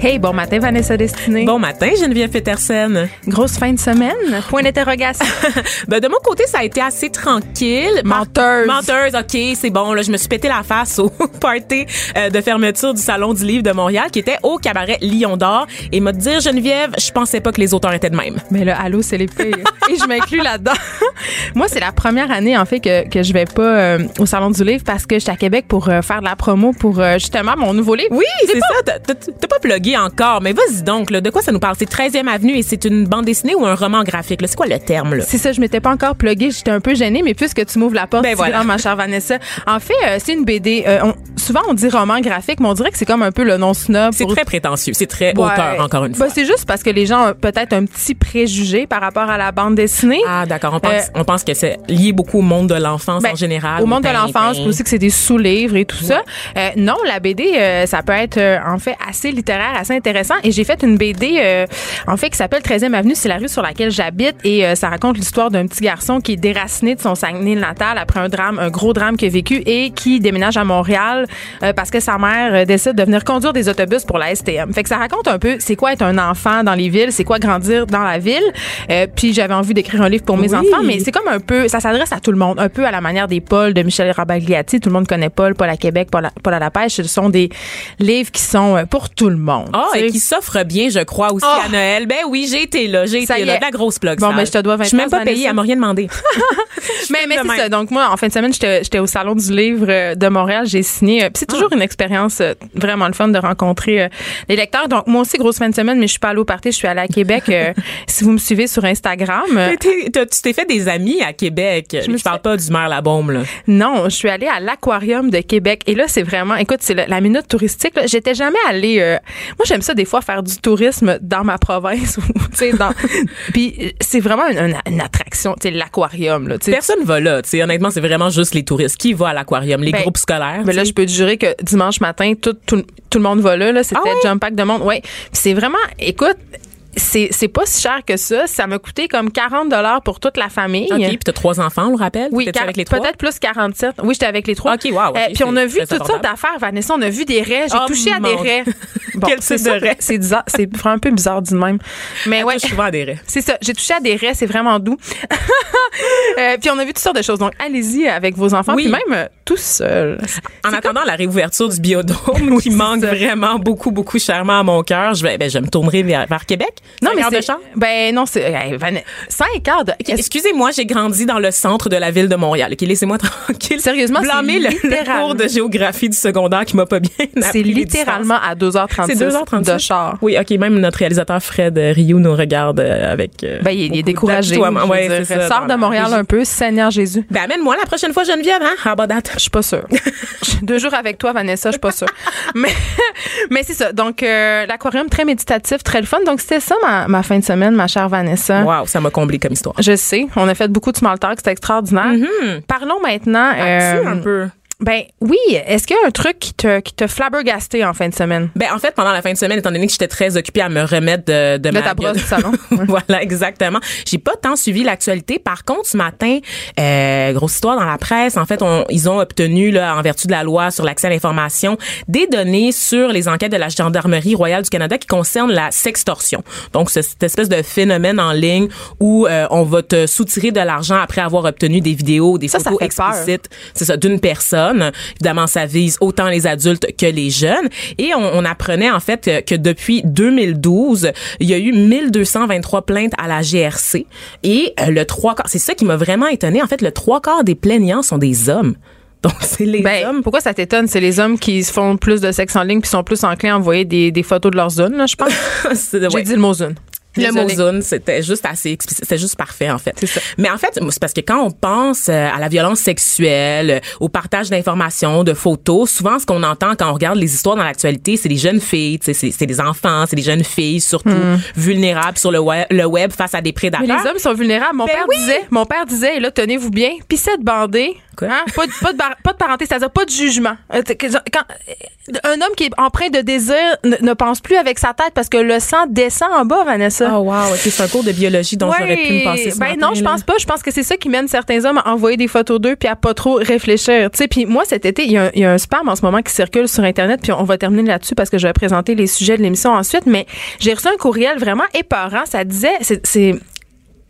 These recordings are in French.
Hey, bon matin, Vanessa Destinée. Bon matin, Geneviève Peterson. Grosse fin de semaine. Point d'interrogation. ben, de mon côté, ça a été assez tranquille. Menteuse. Menteuse, OK, c'est bon. Là, je me suis pété la face au party euh, de fermeture du Salon du Livre de Montréal qui était au cabaret Lion d'Or. Et m'a dire, Geneviève, je pensais pas que les auteurs étaient de même. Mais là, allô, c'est les pires. Et je m'inclus là-dedans. Moi, c'est la première année, en fait, que, que je vais pas euh, au Salon du Livre parce que j'étais à Québec pour euh, faire de la promo pour justement mon nouveau livre. Oui, c'est ça. T'as pas plugué encore, mais vas-y donc. Là, de quoi ça nous parle? C'est 13e Avenue et c'est une bande dessinée ou un roman graphique? C'est quoi le terme? Là? C'est ça, je m'étais pas encore pluguée, j'étais un peu gênée, mais puisque tu m'ouvres la porte, Ben voilà. grand, ma chère Vanessa. En fait, euh, c'est une BD. euh, on- souvent, on dit roman graphique, mais on dirait que c'est comme un peu le nom snob. C'est pour- très prétentieux. C'est très Ouais. auteur, encore une fois. Ben, c'est juste parce que les gens ont peut-être un petit préjugé par rapport à la bande dessinée. Ah, d'accord. On pense, Euh, on pense que c'est lié beaucoup au monde de l'enfance Ben, en général. Au monde de l'enfance, aussi que c'est des sous-livres et tout ça. Euh, non, la BD, ça peut être en fait assez littéraire, assez intéressant. Et j'ai fait une BD, euh, en fait, qui s'appelle 13e Avenue. C'est la rue sur laquelle j'habite. Et euh, ça raconte l'histoire d'un petit garçon qui est déraciné de son Saguenay natal après un drame, un gros drame qu'il a vécu et qui déménage à Montréal euh, parce que sa mère euh, décide de venir conduire des autobus pour la STM. Fait que ça raconte un peu c'est quoi être un enfant dans les villes, c'est quoi grandir dans la ville. Euh, puis j'avais envie d'écrire un livre pour mes Oui. enfants, mais c'est comme un peu, ça s'adresse à tout le monde, un peu à la manière des Paul de Michel Rabagliati. Tout le monde connaît Paul, Paul à Québec, Paul à, Paul à la pêche. Ce sont des livres qui sont euh, pour tout le monde. Ah, Tu et qui s'offre bien, je crois, aussi Oh. à Noël. Ben oui, j'ai été là, j'ai été là. De la grosse plug. Bon, ben, je te dois 20 Je suis même pas payée, elle m'a rien demandé. mais mais c'est ça. Donc moi, en fin de semaine, j'étais j'étais au salon du livre euh, de Montréal. J'ai signé. euh, Puis c'est toujours une expérience euh, vraiment le fun de rencontrer les lecteurs. Donc moi aussi, grosse fin de semaine, mais je suis pas allée au party. Je suis allée à Québec. si vous me suivez sur Instagram. tu t'es fait des amis à Québec. Je, me parle pas du maire la bombe, là. Non, je suis allée à l'aquarium de Québec et là c'est vraiment écoute, c'est la, minute touristique. J'étais jamais allée euh, moi j'aime ça des fois faire du tourisme dans ma province ou tu sais dans puis c'est vraiment une, une- attraction, l'aquarium là. Personne va là, tu sais. Honnêtement, c'est vraiment juste les touristes. Qui va à l'aquarium? Les Ben, groupes scolaires? Mais là, tu sais. je peux te jurer que dimanche matin, tout, tout, tout le monde va là. là C'était Ah ouais? jump pack de monde. Ouais. C'est vraiment, écoute, c'est c'est pas si cher que ça. Ça m'a coûté comme 40 dollars pour toute la famille. OK, puis t'as trois enfants, on le rappelle? Oui, T'étais quar- avec les trois? peut-être plus 47. Oui, j'étais avec les trois. OK, wow, Euh, puis on a vu toutes sortes d'affaires, Vanessa. On a vu des raies. J'ai Oh, touché à des raies. Quel c'est type de raies? C'est bizarre. C'est vraiment un peu bizarre du même. Mais Elle ouais. souvent à des raies. C'est ça. J'ai touché à des raies. C'est vraiment doux. Euh, puis on a vu toutes sortes de choses. Donc, allez-y avec vos enfants. Oui. Puis même tout seul. En attendant la réouverture du biodôme, qui manque ça. vraiment beaucoup, beaucoup chèrement à mon cœur, je vais, ben, je me tournerai vers, vers Québec. Non, mais heures de c'est. char? Ben non, c'est. Van- Cinq heures de. Excusez-moi, j'ai grandi dans le centre de la ville de Montréal. OK, laissez-moi tranquille. Sérieusement, blâmer c'est le, cours de géographie du secondaire qui m'a pas bien C'est littéralement à 2h36 C'est 2h36 de char. Oui, OK, même notre réalisateur Fred euh, Rioux nous regarde euh, avec euh, Ben, il, il est découragé. veux Ouais, c'est Sors de Montréal un peu, Seigneur Jésus. Ben amène-moi la prochaine fois Geneviève, hein? How about that? Je suis pas sûre. Deux jours avec toi, Vanessa, je suis pas sûre. mais mais c'est ça. Donc, euh, l'aquarium, très méditatif, très le fun. Donc, c'était ça ma, ma fin de semaine, ma chère Vanessa. Wow, ça m'a comblé comme histoire. Je sais, on a fait beaucoup de small talk, c'était extraordinaire. Parlons maintenant. As-tu euh, un peu? Ben oui, est-ce qu'il y a un truc qui te, qui te flabbergasté en fin de semaine? Ben en fait pendant la fin de semaine étant donné que j'étais très occupée à me remettre de de, De ma ta brosse du salon. voilà exactement. J'ai pas tant suivi l'actualité. Par contre ce matin, euh, grosse histoire dans la presse. En fait, on- ils ont obtenu là en vertu de la loi sur l'accès à l'information des données sur les enquêtes de la gendarmerie royale du Canada qui concernent la sextorsion. Donc c'est cette espèce de phénomène en ligne où euh, on va te soutirer de l'argent après avoir obtenu des vidéos, des Ça, ça photos peur. explicites c'est ça, d'une personne. Évidemment, ça vise autant les adultes que les jeunes. Et on, on apprenait en fait que, que depuis 2012, il y a eu 1223 plaintes à la GRC. Et euh, le trois quarts, c'est ça qui m'a vraiment étonné. En fait, le trois quarts des plaignants sont des hommes. Donc, c'est les Ben, hommes. pourquoi ça t'étonne? C'est les hommes qui se font plus de sexe en ligne puis sont plus enclins à envoyer des, des photos de leur zone, là, je pense. J'ai ouais. dit le mot zone. Le mot zone, c'était juste assez explicite. C'était juste parfait, en fait. C'est ça. Mais en fait, c'est parce que quand on pense euh, à la violence sexuelle, euh, au partage d'informations, de photos, souvent, ce qu'on entend quand on regarde les histoires dans l'actualité, c'est des jeunes filles, c'est c'est des enfants, c'est des jeunes filles, surtout vulnérables sur le web, le web face à des Hmm. Mais prédateurs. les hommes sont vulnérables. Mon Ben père oui. disait, mon père disait, et là, tenez-vous bien, piscette bandée. Quoi? Hein? Pas, de, pas, de bar- pas de parenté, c'est-à-dire pas de jugement. Euh, quand- un homme qui est empreint de désir ne, ne pense plus avec sa tête parce que le sang descend en bas, Vanessa. Oh wow, c'est un cours de biologie dont j'aurais pu me passer ce ben matin, non, je pense pas. Je pense que c'est ça qui mène certains hommes à envoyer des photos d'eux puis à pas trop réfléchir. Tu sais, puis moi cet été, il y, a un- il y a un spam en ce moment qui circule sur internet puis on va terminer là-dessus parce que je vais présenter les sujets de l'émission ensuite. Mais j'ai reçu un courriel vraiment épeurant. Ça disait, c'est- c'est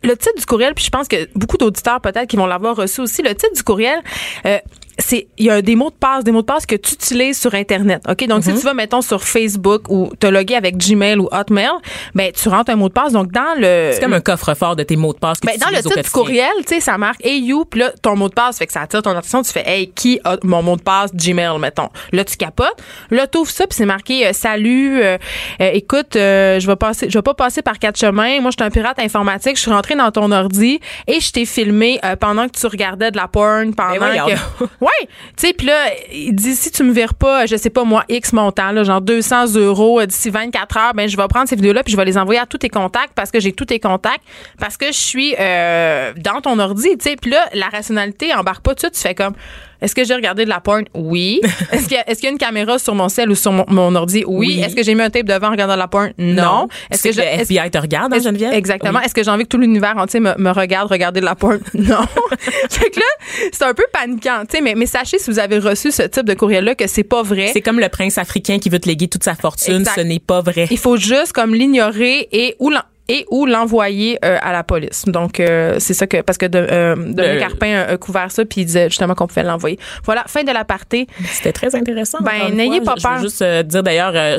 le titre du courriel, puis je pense que beaucoup d'auditeurs peut-être qui vont l'avoir reçu aussi. Le titre du courriel, euh, c'est il y a des mots de passe, des mots de passe que tu utilises sur internet. OK? Donc Mhm. si tu vas mettons sur Facebook ou te loguer avec Gmail ou Hotmail, ben tu rentres un mot de passe donc dans le C'est comme un coffre-fort de tes mots de passe que ben, tu dans le titre du courriel, tu sais, ça marque Hey you, puis là, ton mot de passe, fait que ça attire ton attention. Tu fais Hey, qui a mon mot de passe? Gmail, mettons. Là, tu capotes. Là, tu ouvres ça, puis c'est marqué euh, Salut, euh, euh, écoute, euh, je vais passer, je vais pas passer par quatre chemins. Moi, je suis un pirate informatique. Je suis rentré dans ton ordi et je t'ai filmé euh, pendant que tu regardais de la porn, pendant Ben voyons que. ouais, tu sais, puis là, il dit si tu me vires pas, je sais pas moi, X montant, là, genre 200 euros euh, d'ici 24 heures, ben je vais prendre ces vidéos-là puis je vais les envoyer à tous tes contacts parce que j'ai tous tes contacts, parce que je suis euh, dans ton ordi, tu. Puis là, la rationalité embarque pas tout. Tu fais comme, est-ce que j'ai regardé de la porn? Oui. Est-ce qu'il y, a- est-ce qu'il y a une caméra sur mon cell ou sur mon, mon ordi? Oui. Oui. Est-ce que j'ai mis un tape devant en regardant de la porn? Non. Est-ce que, je- le FBI te regarde, hein, est-ce- Geneviève? Exactement. Oui. Est-ce que j'ai envie que tout l'univers entier me, me regarde regarder de la porn? Non. fait que là, c'est un peu paniquant, tu sais, mais, mais sachez si vous avez reçu ce type de courriel-là que c'est pas vrai. C'est comme le prince africain qui veut te léguer toute sa fortune. Exact. Ce n'est pas vrai. Il faut juste comme l'ignorer et ou l'en- et ou l'envoyer euh, à la police. Donc euh, c'est ça que parce que de, euh, Dominique Carpin a, a couvert ça puis il disait justement qu'on pouvait l'envoyer. Voilà, fin de l'aparté. C'était très intéressant. Ben, n'ayez pas Je- Je peur. veux juste euh, dire d'ailleurs, euh,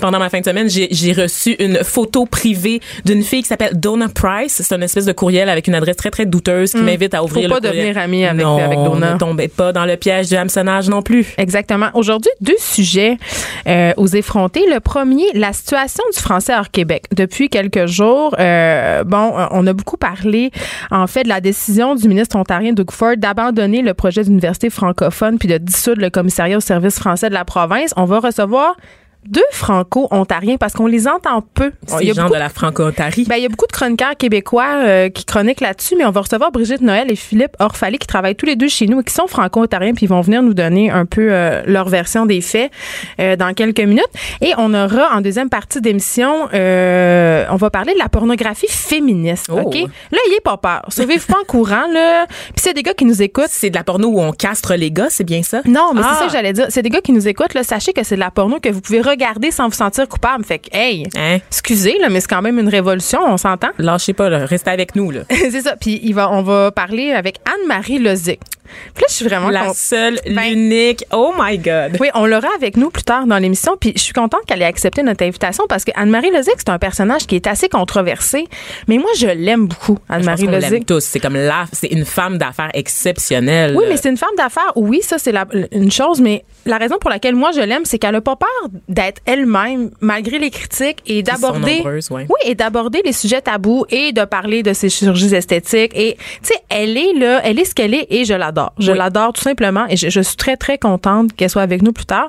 pendant ma fin de semaine, j'ai j'ai reçu une photo privée d'une fille qui s'appelle Donna Price. C'est une espèce de courriel avec une adresse très très douteuse qui m'invite à ouvrir Hmm. pas le courriel. devenir ami avec- non, avec Donna. Ne tombez pas dans le piège du hameçonnage non plus. Exactement. Aujourd'hui, deux sujets euh, aux effrontés. Le premier, la situation du français hors Québec. Depuis quelques jours, euh, bon, euh, on a beaucoup parlé, en fait, de la décision du ministre ontarien Doug Ford d'abandonner le projet d'université francophone puis de dissoudre le commissariat au service français de la province. On va recevoir deux franco-ontariens parce qu'on les entend peu. C'est les a gens beaucoup de la franco-ontarie. ben, il y a beaucoup de chroniqueurs québécois euh, qui chroniquent là-dessus, mais on va recevoir Brigitte Noël et Philippe Orphalie qui travaillent tous les deux chez nous et qui sont franco-ontariens, puis ils vont venir nous donner un peu euh, leur version des faits euh, dans quelques minutes. Et on aura en deuxième partie d'émission, euh, on va parler de la pornographie féministe. Oh. OK? Là, il est pas peur. Sauvez-vous pas en courant, là. Puis c'est des gars qui nous écoutent. c'est de la porno où on castre les gars, c'est bien ça? Non, mais Ah. c'est ça que j'allais dire. C'est des gars qui nous écoutent, là. Sachez que c'est de la porno que vous pouvez regarder sans vous sentir coupable. Fait que, hey, Hein? excusez, là, mais c'est quand même une révolution, on s'entend? Lâchez pas, là. restez avec nous. Là. c'est ça. Puis il va, on va parler avec Anne-Marie Lozic. Puis là, je suis vraiment La seule, Ben- l'unique. Oh my God. Oui, on l'aura avec nous plus tard dans l'émission. Puis je suis contente qu'elle ait accepté notre invitation parce que Anne-Marie Lozic, c'est un personnage qui est assez controversé. Mais moi, je l'aime beaucoup, Anne-Marie qu'on l'aime Lozic. tous. C'est comme la, c'est une femme d'affaires exceptionnelle. Oui, mais c'est une femme d'affaires. Oui, ça, c'est la- une chose. Mais la raison pour laquelle moi, je l'aime, c'est qu'elle n'a pas peur d'être elle-même, malgré les critiques, et d'aborder. ouais. Oui, et d'aborder les sujets tabous et de parler de ses chirurgies esthétiques. Et, tu sais, elle est là, elle est ce qu'elle est et je l'adore. Je Oui. l'adore tout simplement et je, je suis très, très contente qu'elle soit avec nous plus tard.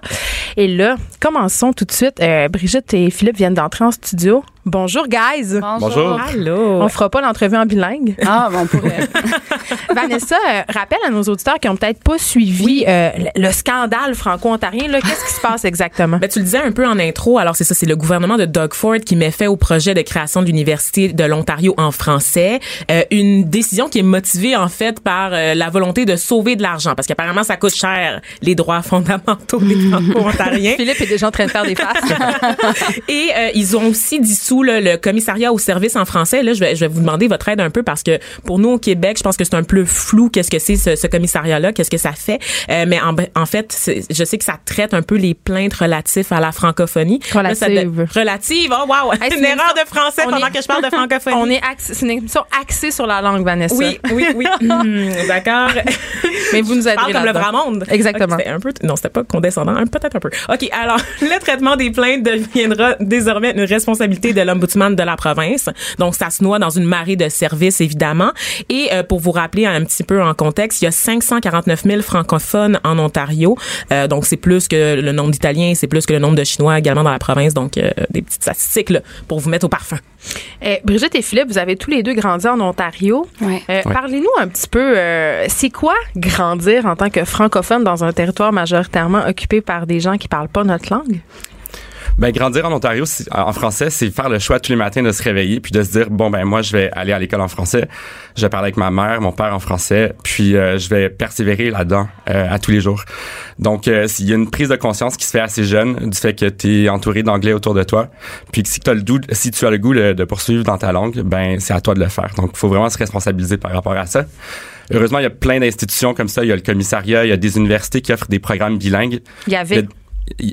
Et là, commençons tout de suite. Euh, Brigitte et Philippe viennent d'entrer en studio. Bonjour, guys. Bonjour. Allô. On fera pas l'entrevue en bilingue. Ah, bon, on pourrait. Vanessa, euh, rappelle à nos auditeurs qui ont peut-être pas suivi euh, le, le scandale franco-ontarien. là. Qu'est-ce qui se passe exactement? Ben, tu le disais un peu en intro. Alors, c'est ça, c'est le gouvernement de Doug Ford qui met fait au projet de création de l'Université de l'Ontario en français. Euh, une décision qui est motivée, en fait, par euh, la volonté de sauver de l'argent. Parce qu'apparemment, ça coûte cher, les droits fondamentaux des franco-ontariens. Philippe est déjà en train de faire des faces. Et euh, ils ont aussi dissous là, le commissariat au service en français. Là, je vais, je vais vous demander votre aide un peu parce que pour nous au Québec, je pense que c'est un peu flou qu'est-ce que c'est ce, ce commissariat-là, qu'est-ce que ça fait. Euh, mais en, en fait, je sais que ça traite un peu les plaintes relatives à la francophonie. Là, ça Relative. relative. Oh wow, Hey, c'est une une erreur de français pendant est- que je parle de francophonie. On est axé, c'est une émission axée sur la langue, Vanessa. oui, oui, oui. Hmm, D'accord. Mais vous nous aiderez parle comme le vrai monde. Exactement. Ok, c'était un peu, non, c'était pas condescendant, un- peut-être un peu. OK, alors, le traitement des plaintes deviendra désormais une responsabilité de de l'ombudsman de la province. Donc, ça se noie dans une marée de services, évidemment. Et euh, pour vous rappeler un petit peu en contexte, il y a 549 000 francophones en Ontario. Euh, donc, c'est plus que le nombre d'Italiens, c'est plus que le nombre de Chinois également dans la province. Donc, euh, des petites statistiques là, pour vous mettre au parfum. Eh, Brigitte et Philippe, vous avez tous les deux grandi en Ontario. Ouais. Euh, Parlez-nous un petit peu, euh, c'est quoi grandir en tant que francophone dans un territoire majoritairement occupé par des gens qui parlent pas notre langue? Ben grandir en Ontario en français, c'est faire le choix tous les matins de se réveiller puis de se dire bon ben moi je vais aller à l'école en français, je vais parler avec ma mère, mon père en français, puis euh, je vais persévérer là-dedans euh, à tous les jours. Donc euh, il y a une prise de conscience qui se fait assez jeune du fait que tu es entouré d'anglais autour de toi, puis que si tu as le doute, si tu as le goût de, de poursuivre dans ta langue, ben c'est à toi de le faire. Donc il faut vraiment se responsabiliser par rapport à ça. Heureusement, il y a plein d'institutions comme ça. Il y a le commissariat, il y a des universités qui offrent des programmes bilingues. Il y avait.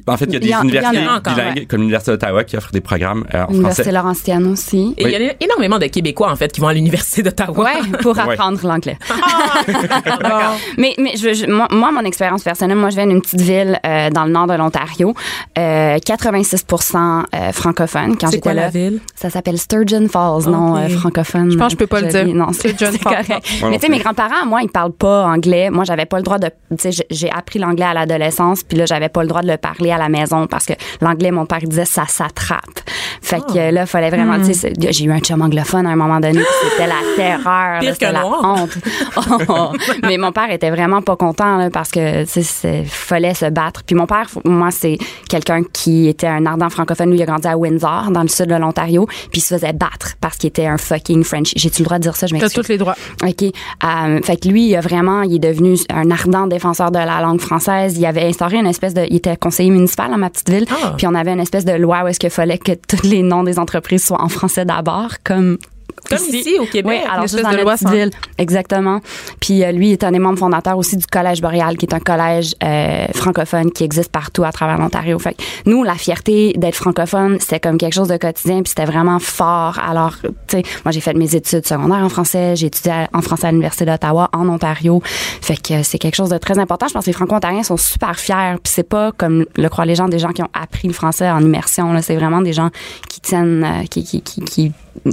En fait, il y a des Il y a universités encore, bilingues, ouais. comme l'Université d'Ottawa, qui offre des programmes euh, en L'Université français. Laurentienne aussi. Et il y a énormément de Québécois, en fait, qui vont à l'université d'Ottawa. Ouais, pour Ouais. apprendre l'anglais. mais mais je, je- moi, mon expérience personnelle, moi, je viens d'une petite ville euh, dans le nord de l'Ontario, euh, 86 euh, francophone. Quand C'est j'étais quoi là, la ville? ça s'appelle Sturgeon Falls, non Ok. euh, francophone. Je pense que je peux pas le dire. Non, c'est Sturgeon c'est Falls. correct. Moi non Mais tu sais, mes grands-parents, moi, ils parlent pas anglais. Moi, j'avais pas le droit de. Tu sais, j'ai- j'ai appris l'anglais à l'adolescence, puis là, j'avais pas le droit de le parler à la maison parce que l'anglais, mon père disait, ça s'attrape. Fait que là, il fallait vraiment. Tu sais, j'ai eu un chum anglophone à un moment donné, c'était la terreur, c'était que la honte. Oh. Mais mon père était vraiment pas content là, parce que tu sais, fallait se battre. Puis mon père, moi, c'est quelqu'un qui était un ardent francophone. Lui, il a grandi à Windsor, dans le sud de l'Ontario, puis il se faisait battre parce qu'il était un fucking French. J'ai-tu le droit de dire ça? Je T'as m'excuse. tous les droits. OK. Euh, fait que lui, il a vraiment, il est devenu un ardent défenseur de la langue française. Il avait instauré une espèce de, il était conseiller municipal dans ma petite ville. Ah. Puis on avait une espèce de loi où est-ce qu'il fallait que tous les noms des entreprises soient en français d'abord, comme Comme ici, au Québec. oui, alors juste dans de petite ville. Exactement. Puis euh, lui est un des membres fondateurs aussi du Collège Boréal, qui est un collège euh, francophone qui existe partout à travers l'Ontario. Fait que nous, la fierté d'être francophone, c'était comme quelque chose de quotidien, puis c'était vraiment fort. Alors, tu sais, moi j'ai fait mes études secondaires en français, j'ai étudié en français à l'Université d'Ottawa, en Ontario. Fait que euh, c'est quelque chose de très important. Je pense que les Franco-Ontariens sont super fiers. Puis c'est pas comme le croient les gens, des gens qui ont appris le français en immersion. Là, c'est vraiment des gens qui tiennent, euh, qui, qui, qui, qui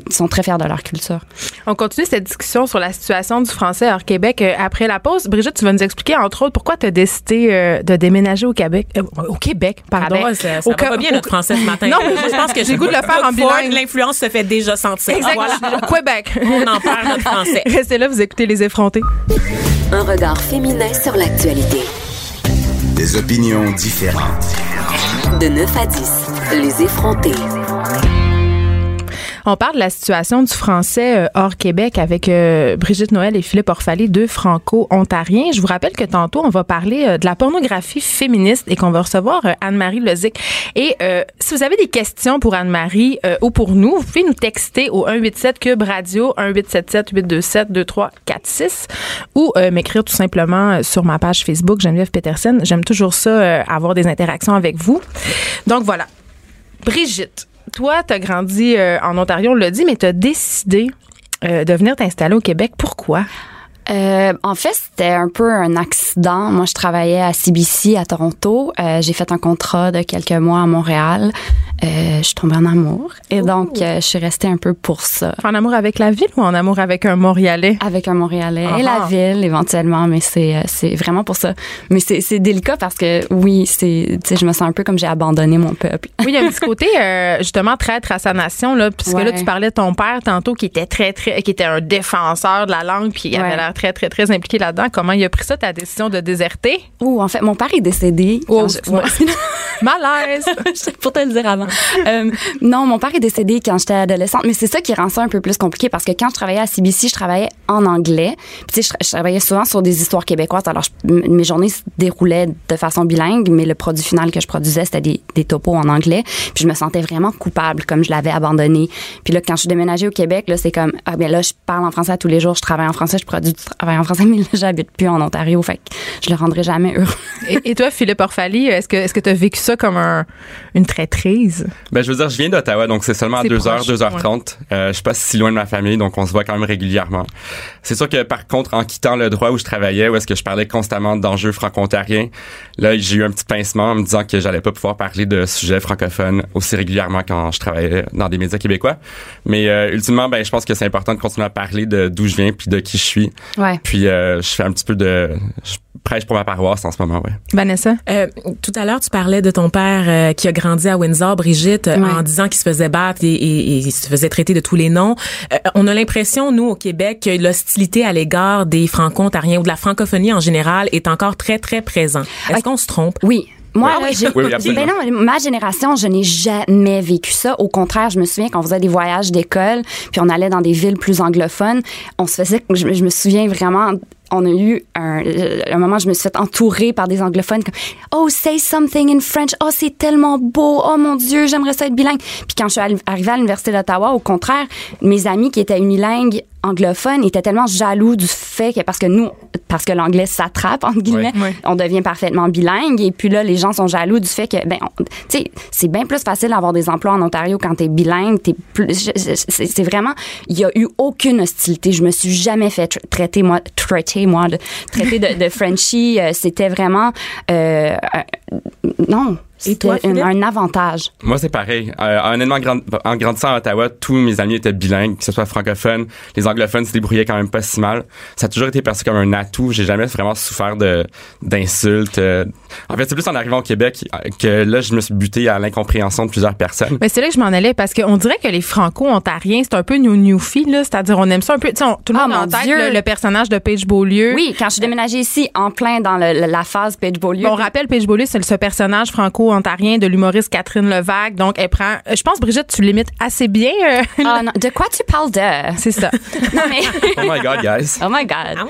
sont très fiers de leur culture. On continue cette discussion sur la situation du français hors Québec euh, après la pause. Brigitte, tu vas nous expliquer, entre autres, pourquoi tu as décidé euh, de déménager au Québec. euh, au Québec, pardon. Ça, ça Au va pas bien notre français ce matin. Non, mais Moi, je pense que j'ai le goût de le faire en bilingue. L'influence se fait déjà sentir. Exact. Voilà. Au Québec. On en perd notre français. Restez là, vous écoutez Les Effrontés. Un regard féminin sur l'actualité. Des opinions différentes. De 9 à 10, Les Effrontés. On parle de la situation du français euh, hors Québec avec euh, Brigitte Noël et Philippe Orphalie, deux franco-ontariens. Je vous rappelle que tantôt, on va parler euh, de la pornographie féministe et qu'on va recevoir Anne-Marie Lozic. Et si vous avez des questions pour Anne-Marie ou pour nous, vous pouvez nous texter au 187 Cube Radio 1877 827 2346 ou m'écrire tout simplement sur ma page Facebook Geneviève Peterson. J'aime toujours ça, avoir des interactions avec vous. Donc voilà. Brigitte, toi, tu as grandi euh, en Ontario, on l'a dit, mais tu as décidé euh, de venir t'installer au Québec. Pourquoi? Euh, en fait, c'était un peu un accident. Moi, je travaillais à CBC à Toronto. Euh, j'ai fait un contrat de quelques mois à Montréal. Euh, je suis tombée en amour. Et donc, euh, je suis restée un peu pour ça. En amour avec la ville ou en amour avec un Montréalais? Avec un Montréalais et la ah. ville, éventuellement. Mais c'est, euh, c'est vraiment pour ça. Mais c'est, c'est délicat parce que, oui, c'est, je me sens un peu comme j'ai abandonné mon peuple. Oui, il y a un petit côté euh, justement traître à sa nation là, puisque Ouais. là tu parlais de ton père tantôt qui était très très qui était un défenseur de la langue puis il avait l'air très très très impliqué là-dedans. Comment il a pris ça ta décision de déserter? Ouh, en fait, mon père est décédé. Oh. Malaise. pour te le dire avant. Euh, non, mon père est décédé quand j'étais adolescente, mais c'est ça qui rend ça un peu plus compliqué parce que quand je travaillais à CBC, je travaillais en anglais. Puis, tu sais, je, je travaillais souvent sur des histoires québécoises. Alors, je- mes journées se déroulaient de façon bilingue, mais le produit final que je produisais, c'était des, des topos en anglais. Puis, je me sentais vraiment coupable comme je l'avais abandonné. Puis là, quand je suis déménagée au Québec, là, c'est comme, ah bien là, je parle en français tous les jours, je travaille en français, je produis du travail en français, mais là, j'habite plus en Ontario. Fait que je le rendrai jamais heureux. et, et toi, Philippe Orphalie, est-ce que est-ce que tu as vécu ça comme un, une traîtrise? Ben, je veux dire, je viens d'Ottawa, donc c'est seulement à C'est 2h, proche, 2h30. Euh, je suis pas si loin de ma famille, donc on se voit quand même régulièrement. C'est sûr que, par contre, en quittant le droit où je travaillais, où est-ce que je parlais constamment d'enjeux franco-ontariens, là, j'ai eu un petit pincement en me disant que j'allais pas pouvoir parler de sujets francophones aussi régulièrement quand je travaillais dans des médias québécois. Mais euh, ultimement, ben, je pense que c'est important de continuer à parler de d'où je viens puis de qui je suis. Ouais. Puis euh, je fais un petit peu de... Je prêche pour ma paroisse en ce moment, ouais. Vanessa? Euh, tout à l'heure, tu parlais de ton père euh, qui a grandi à Windsor, Brigitte, euh, Ouais. en disant qu'il se faisait battre et, et- et il se faisait traiter de tous les noms. Euh, on a l'impression, nous, au Québec, que l'hostilité à l'égard des franco-ontariens ou de la francophonie en général est encore très, très présent. Est-ce qu'on se trompe? Oui. Moi, là, j'ai, Oui, oui, ben non, ma génération, je n'ai jamais vécu ça. Au contraire, je me souviens qu'on faisait des voyages d'école, puis on allait dans des villes plus anglophones. On se faisait, je, je me souviens vraiment, on a eu un, un moment, je me suis fait entourer par des anglophones comme, oh, say something in French. Oh, c'est tellement beau. Oh mon Dieu, j'aimerais ça être bilingue. Puis quand je suis arri- arrivée à l'Université d'Ottawa, au contraire, mes amis qui étaient unilingues anglophones étaient tellement jaloux du fait que, parce que nous, parce que l'anglais s'attrape, entre guillemets, on devient parfaitement bilingue. Et puis là, les gens sont jaloux du fait que, ben, tu sais, c'est bien plus facile d'avoir des emplois en Ontario quand t'es bilingue. T'es plus, c'est vraiment, il y a eu aucune hostilité. Je me suis jamais fait tra- traiter moi, traiter moi, de, traiter de, Frenchie. Euh, C'était vraiment, euh, non. C'était toi, un, avantage. Moi, c'est pareil. Euh, honnêtement, grand- en grandissant à Ottawa, tous mes amis étaient bilingues, que ce soit francophones. Les anglophones se débrouillaient quand même pas si mal. Ça a toujours été perçu comme un atout. J'ai jamais vraiment souffert de d'insultes. euh. En fait, c'est plus en arrivant au Québec que là, je me suis buté à l'incompréhension de plusieurs personnes. Mais c'est là que je m'en allais parce qu'on dirait que les franco-ontariens, c'est un peu new newfie, là. C'est-à-dire, on aime ça un peu. Tu sais, on- tout le Ah, monde a en tête le, le personnage de Paige Beaulieu. Oui, quand je suis déménagée ici, en plein dans le- la phase Page Beaulieu. Bon, on rappelle, Paige Beaulieu, c'est ce personnage franco-ontarien de l'humoriste Catherine Levac. Donc, elle prend. Je pense, Brigitte, tu limites assez bien. euh, Ah, non, de quoi tu parles de? c'est ça. Non, mais. Oh my God, guys. Oh my God.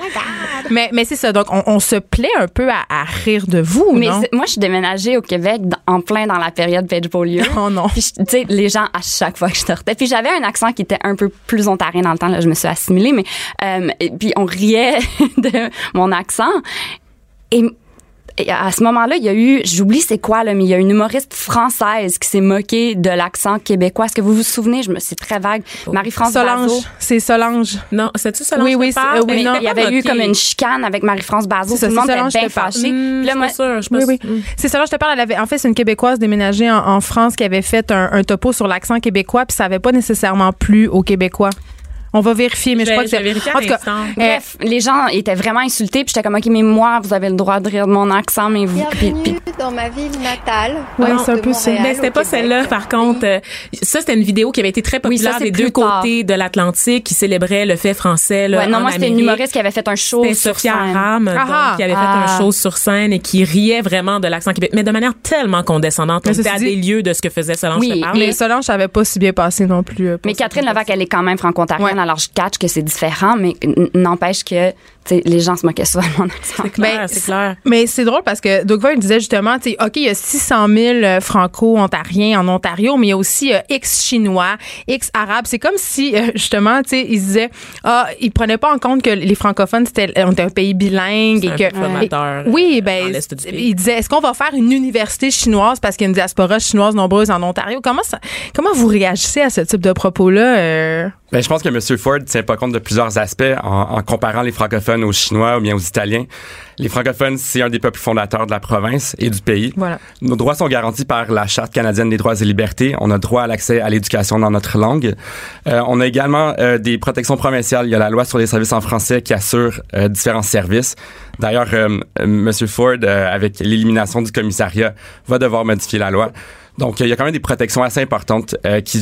mais mais c'est ça. Donc, on, on se plaît un peu à, à rire de vous, Mais non? moi, je suis déménagée au Québec dans- en plein dans la période Page Beaulieu. Oh non. Puis, tu sais, les gens, à chaque fois que je sortais. Puis, j'avais un accent qui était un peu plus ontarien dans le temps. Là, je me suis assimilée. Mais, euh, et puis, on riait de mon accent. Et à ce moment-là, il y a eu, j'oublie c'est quoi, là, mais il y a une humoriste française qui s'est moquée de l'accent québécois. Est-ce que vous vous souvenez? Je me, c'est très vague. Marie-France Solange. Bazot. C'est Solange. Non, c'est-tu Solange Oui, oui, euh, oui, non. il y avait eu moqué. comme une chicane avec Marie-France Bazot. Tout le monde c'est était Solange bien fâché. Hmm. C'est Solange, je te parle. Elle avait, en fait, c'est une Québécoise déménagée en, en France qui avait fait un, un topo sur l'accent québécois, puis ça avait pas nécessairement plu aux Québécois. On va vérifier, mais je, Je crois que c'est. En tout cas, euh, Bref, les gens étaient vraiment insultés, puis j'étais comme, OK, mais moi, vous avez le droit de rire de mon accent, mais vous... puis- puis- Bienvenue dans ma ville natale. Ouais, de c'est un peu ça. Montréal, Mais c'était pas celle-là, par contre. Euh, Ça, c'était une vidéo qui avait été très Oui, ça, populaire c'est des deux tard. côtés de l'Atlantique qui célébrait le fait français. Là, Ouais, non, en moi, c'était une humoriste qui avait fait un show sur Sophia scène. Aram, Ah ah. donc, qui avait Ah. fait un show sur scène et qui riait vraiment de l'accent québécois, mais de manière tellement condescendante. Mais On était à dit- des lieux de ce que faisait Solange Oui, mais Solange, ça avait pas si bien passé non plus. euh, Mais Catherine. Levac, elle est quand même franco-ontarienne, Ouais. Alors je catch que c'est différent, mais n'empêche que, les gens se moquaient souvent de mon accent. C'est clair, Ben, c'est clair. Mais c'est drôle parce que Doug Vaughn disait justement, tu OK, il y a 600 000 euh, franco-ontariens en Ontario, mais il y a aussi euh, X chinois, X arabes. C'est comme si, euh, justement, tu sais, ils disaient, ah, ils prenaient pas en compte que les francophones, c'était on était un pays bilingue et un que. formateur, et- oui, euh, ben, ils disaient, est-ce qu'on va faire une université chinoise parce qu'il y a une diaspora chinoise nombreuse en Ontario? Comment ça, comment vous réagissez à ce type de propos-là? euh? Ben, je pense que M. Ford tient pas compte de plusieurs aspects en, en comparant les francophones aux Chinois ou bien aux Italiens. Les francophones, c'est un des peuples fondateurs de la province et du pays. Voilà. Nos droits sont garantis par la Charte canadienne des droits et libertés. On a droit à l'accès à l'éducation dans notre langue. Euh, on a également euh, des protections provinciales. Il y a la loi sur les services en français qui assure euh, différents services. D'ailleurs, M. Ford, avec l'élimination du commissariat, va devoir modifier la loi. Donc, il y a quand même des protections assez importantes euh, qui,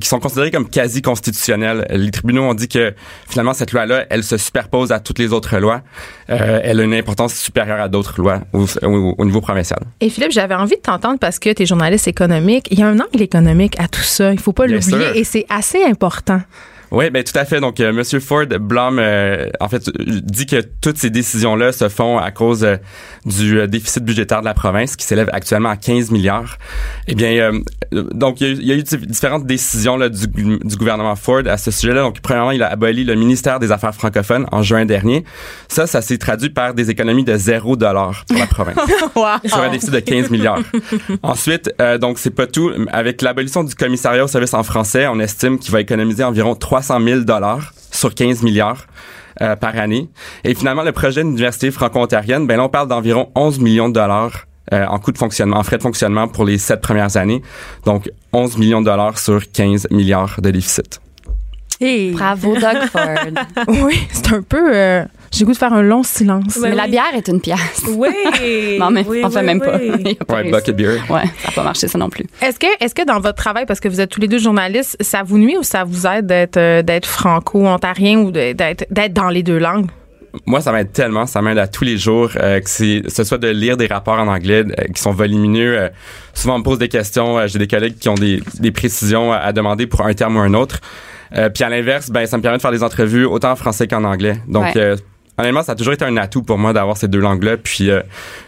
qui sont considérées comme quasi constitutionnelles. Les tribunaux ont dit que finalement cette loi-là, elle se superpose à toutes les autres lois. Euh, elle a une importance supérieure à d'autres lois au, au- au niveau provincial. Et Philippe, j'avais envie de t'entendre parce que tu es journaliste économique. Il y a un angle économique à tout ça. Il faut pas l'oublier et c'est assez important. Oui, ben tout à fait. Donc, euh, Monsieur Ford blâme, euh, en fait, dit que toutes ces décisions-là se font à cause euh, du euh, déficit budgétaire de la province, qui s'élève actuellement à 15 milliards. Eh bien, euh, donc, il y, a, il y a eu différentes décisions là, du, du, gouvernement Ford à ce sujet-là. Donc, premièrement, il a aboli le ministère des Affaires francophones en juin dernier. Ça, ça s'est traduit par des économies de zéro dollar pour la province. wow. Sur un déficit de 15 milliards. Ensuite, euh, donc, c'est pas tout. Avec l'abolition du commissariat au service en français, on estime qu'il va économiser environ 300 000 dollars sur 15 milliards. Euh, par année. Et finalement, le projet d'université franco-ontarienne, ben là, on parle d'environ 11 millions de dollars euh, en coût de fonctionnement, en frais de fonctionnement pour les sept premières années. Donc, 11 millions de dollars sur 15 milliards de déficit. Hey. Bravo, Doug Ford. oui, c'est un peu... Euh, j'ai goût de faire un long silence. Mais la bière est une pièce. Oui. non, mais oui, on fait oui, même pas. Ouais, bucket beer. Ouais, ça n'a pas marché, ça non plus. Est-ce que, est-ce que dans votre travail, parce que vous êtes tous les deux journalistes, ça vous nuit ou ça vous aide d'être, euh, d'être franco-ontarien ou d'être dans les deux langues? Moi, ça m'aide tellement, ça m'aide à tous les jours, euh, que c'est, ce soit de lire des rapports en anglais euh, qui sont volumineux. euh, souvent, on me pose des questions. euh, j'ai des collègues qui ont des, des précisions à, à demander pour un terme ou un autre. Euh, puis à l'inverse, ben, ça me permet de faire des entrevues autant en français qu'en anglais. Donc, Ouais. Honnêtement, ça a toujours été un atout pour moi d'avoir ces deux langues-là. Puis euh,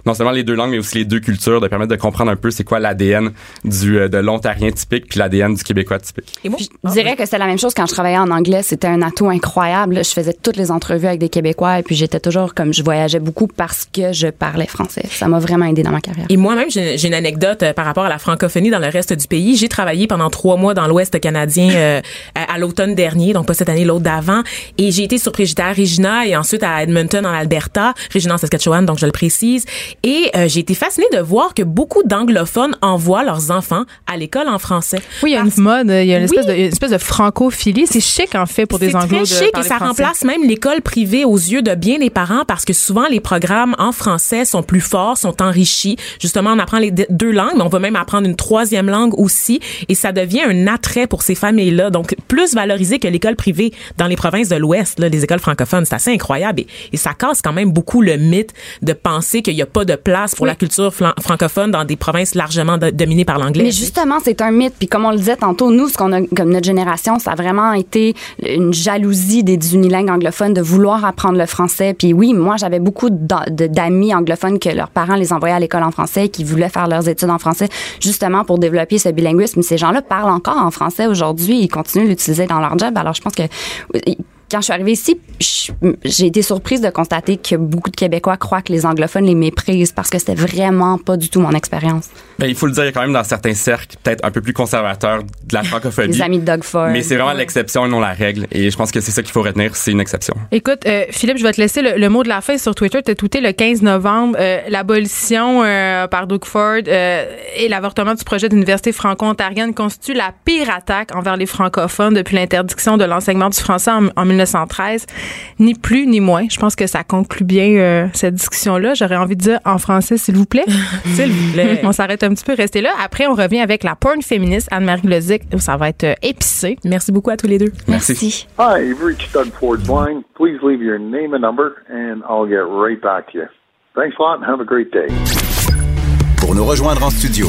non seulement les deux langues, mais aussi les deux cultures, de permettre de comprendre un peu c'est quoi l'ADN du euh, de l'ontarien typique puis l'ADN du québécois typique. Et moi, Je dirais que c'est la même chose quand je travaillais en anglais. C'était un atout incroyable. Je faisais toutes les entrevues avec des Québécois et puis j'étais toujours comme je voyageais beaucoup parce que je parlais français. Ça m'a vraiment aidé dans ma carrière. Et moi-même, j'ai une anecdote euh, par rapport à la francophonie dans le reste du pays. J'ai travaillé pendant trois mois dans l'Ouest canadien euh, à, à l'automne dernier, donc pas cette année, l'autre d'avant. Et j'ai été surprise. J'étais à Regina et ensuite à Edmonton, en Alberta, Regina en Saskatchewan, donc je le précise. Et euh, j'ai été fascinée de voir que beaucoup d'anglophones envoient leurs enfants à l'école en français. Oui, il y a Parce- une mode, il y a une espèce, Oui. de, une espèce de francophilie. C'est chic, en fait, pour des C'est très de chic et ça français. remplace même l'école privée aux yeux de bien des parents parce que souvent les programmes en français sont plus forts, sont enrichis. Justement, on apprend les deux- langues, mais on va même apprendre une troisième langue aussi et ça devient un attrait pour ces familles-là. Donc, plus valorisé que l'école privée dans les provinces de l'Ouest, les écoles francophones. C'est assez incroyable et, et ça casse quand même beaucoup le mythe de penser qu'il n'y a pas de place pour la culture francophone dans des provinces largement do- dominées par l'anglais. Mais justement, c'est un mythe. Puis comme on le disait tantôt, nous, ce qu'on a comme notre génération, ça a vraiment été une jalousie des unilingues anglophones de vouloir apprendre le français. Puis oui, moi, j'avais beaucoup d'amis anglophones que leurs parents les envoyaient à l'école en français, qui voulaient faire leurs études en français, justement pour développer ce bilinguisme. Ces gens-là parlent encore en français aujourd'hui. Ils continuent l'utiliser dans leur job. Alors, je pense que quand je suis arrivée ici, j'ai été surprise de constater que beaucoup de Québécois croient que les anglophones les méprisent parce que c'était vraiment pas du tout mon expérience. Ben, il faut le dire, il y a quand même dans certains cercles, peut-être un peu plus conservateurs de la francophonie. Les amis de Doug Ford. Mais c'est vraiment l'exception et non la règle. Et je pense que c'est ça qu'il faut retenir, c'est une exception. Écoute, euh, Philippe, je vais te laisser le, le mot de la fin sur Twitter. Tu as tweeté le 15 novembre euh, l'abolition euh, par Doug Ford euh, et l'avortement du projet d'université franco-ontarienne constitue la pire attaque envers les francophones depuis l'interdiction de l'enseignement du français en, en 1913. Ni plus ni moins. Je pense que ça conclut bien euh, cette discussion-là. J'aurais envie de dire en français, s'il vous plaît. S'il vous plaît. on s'arrête un petit peu, restez là. Après, on revient avec la porn féministe Anne-Marie Lozic. où Ça va être euh, épicé. Merci beaucoup à tous les deux. Merci. Hi, you've reached Doug Ford's line. Please leave your name and number, and I'll get right back to you. Thanks a lot, and have a great day. Pour nous rejoindre en studio,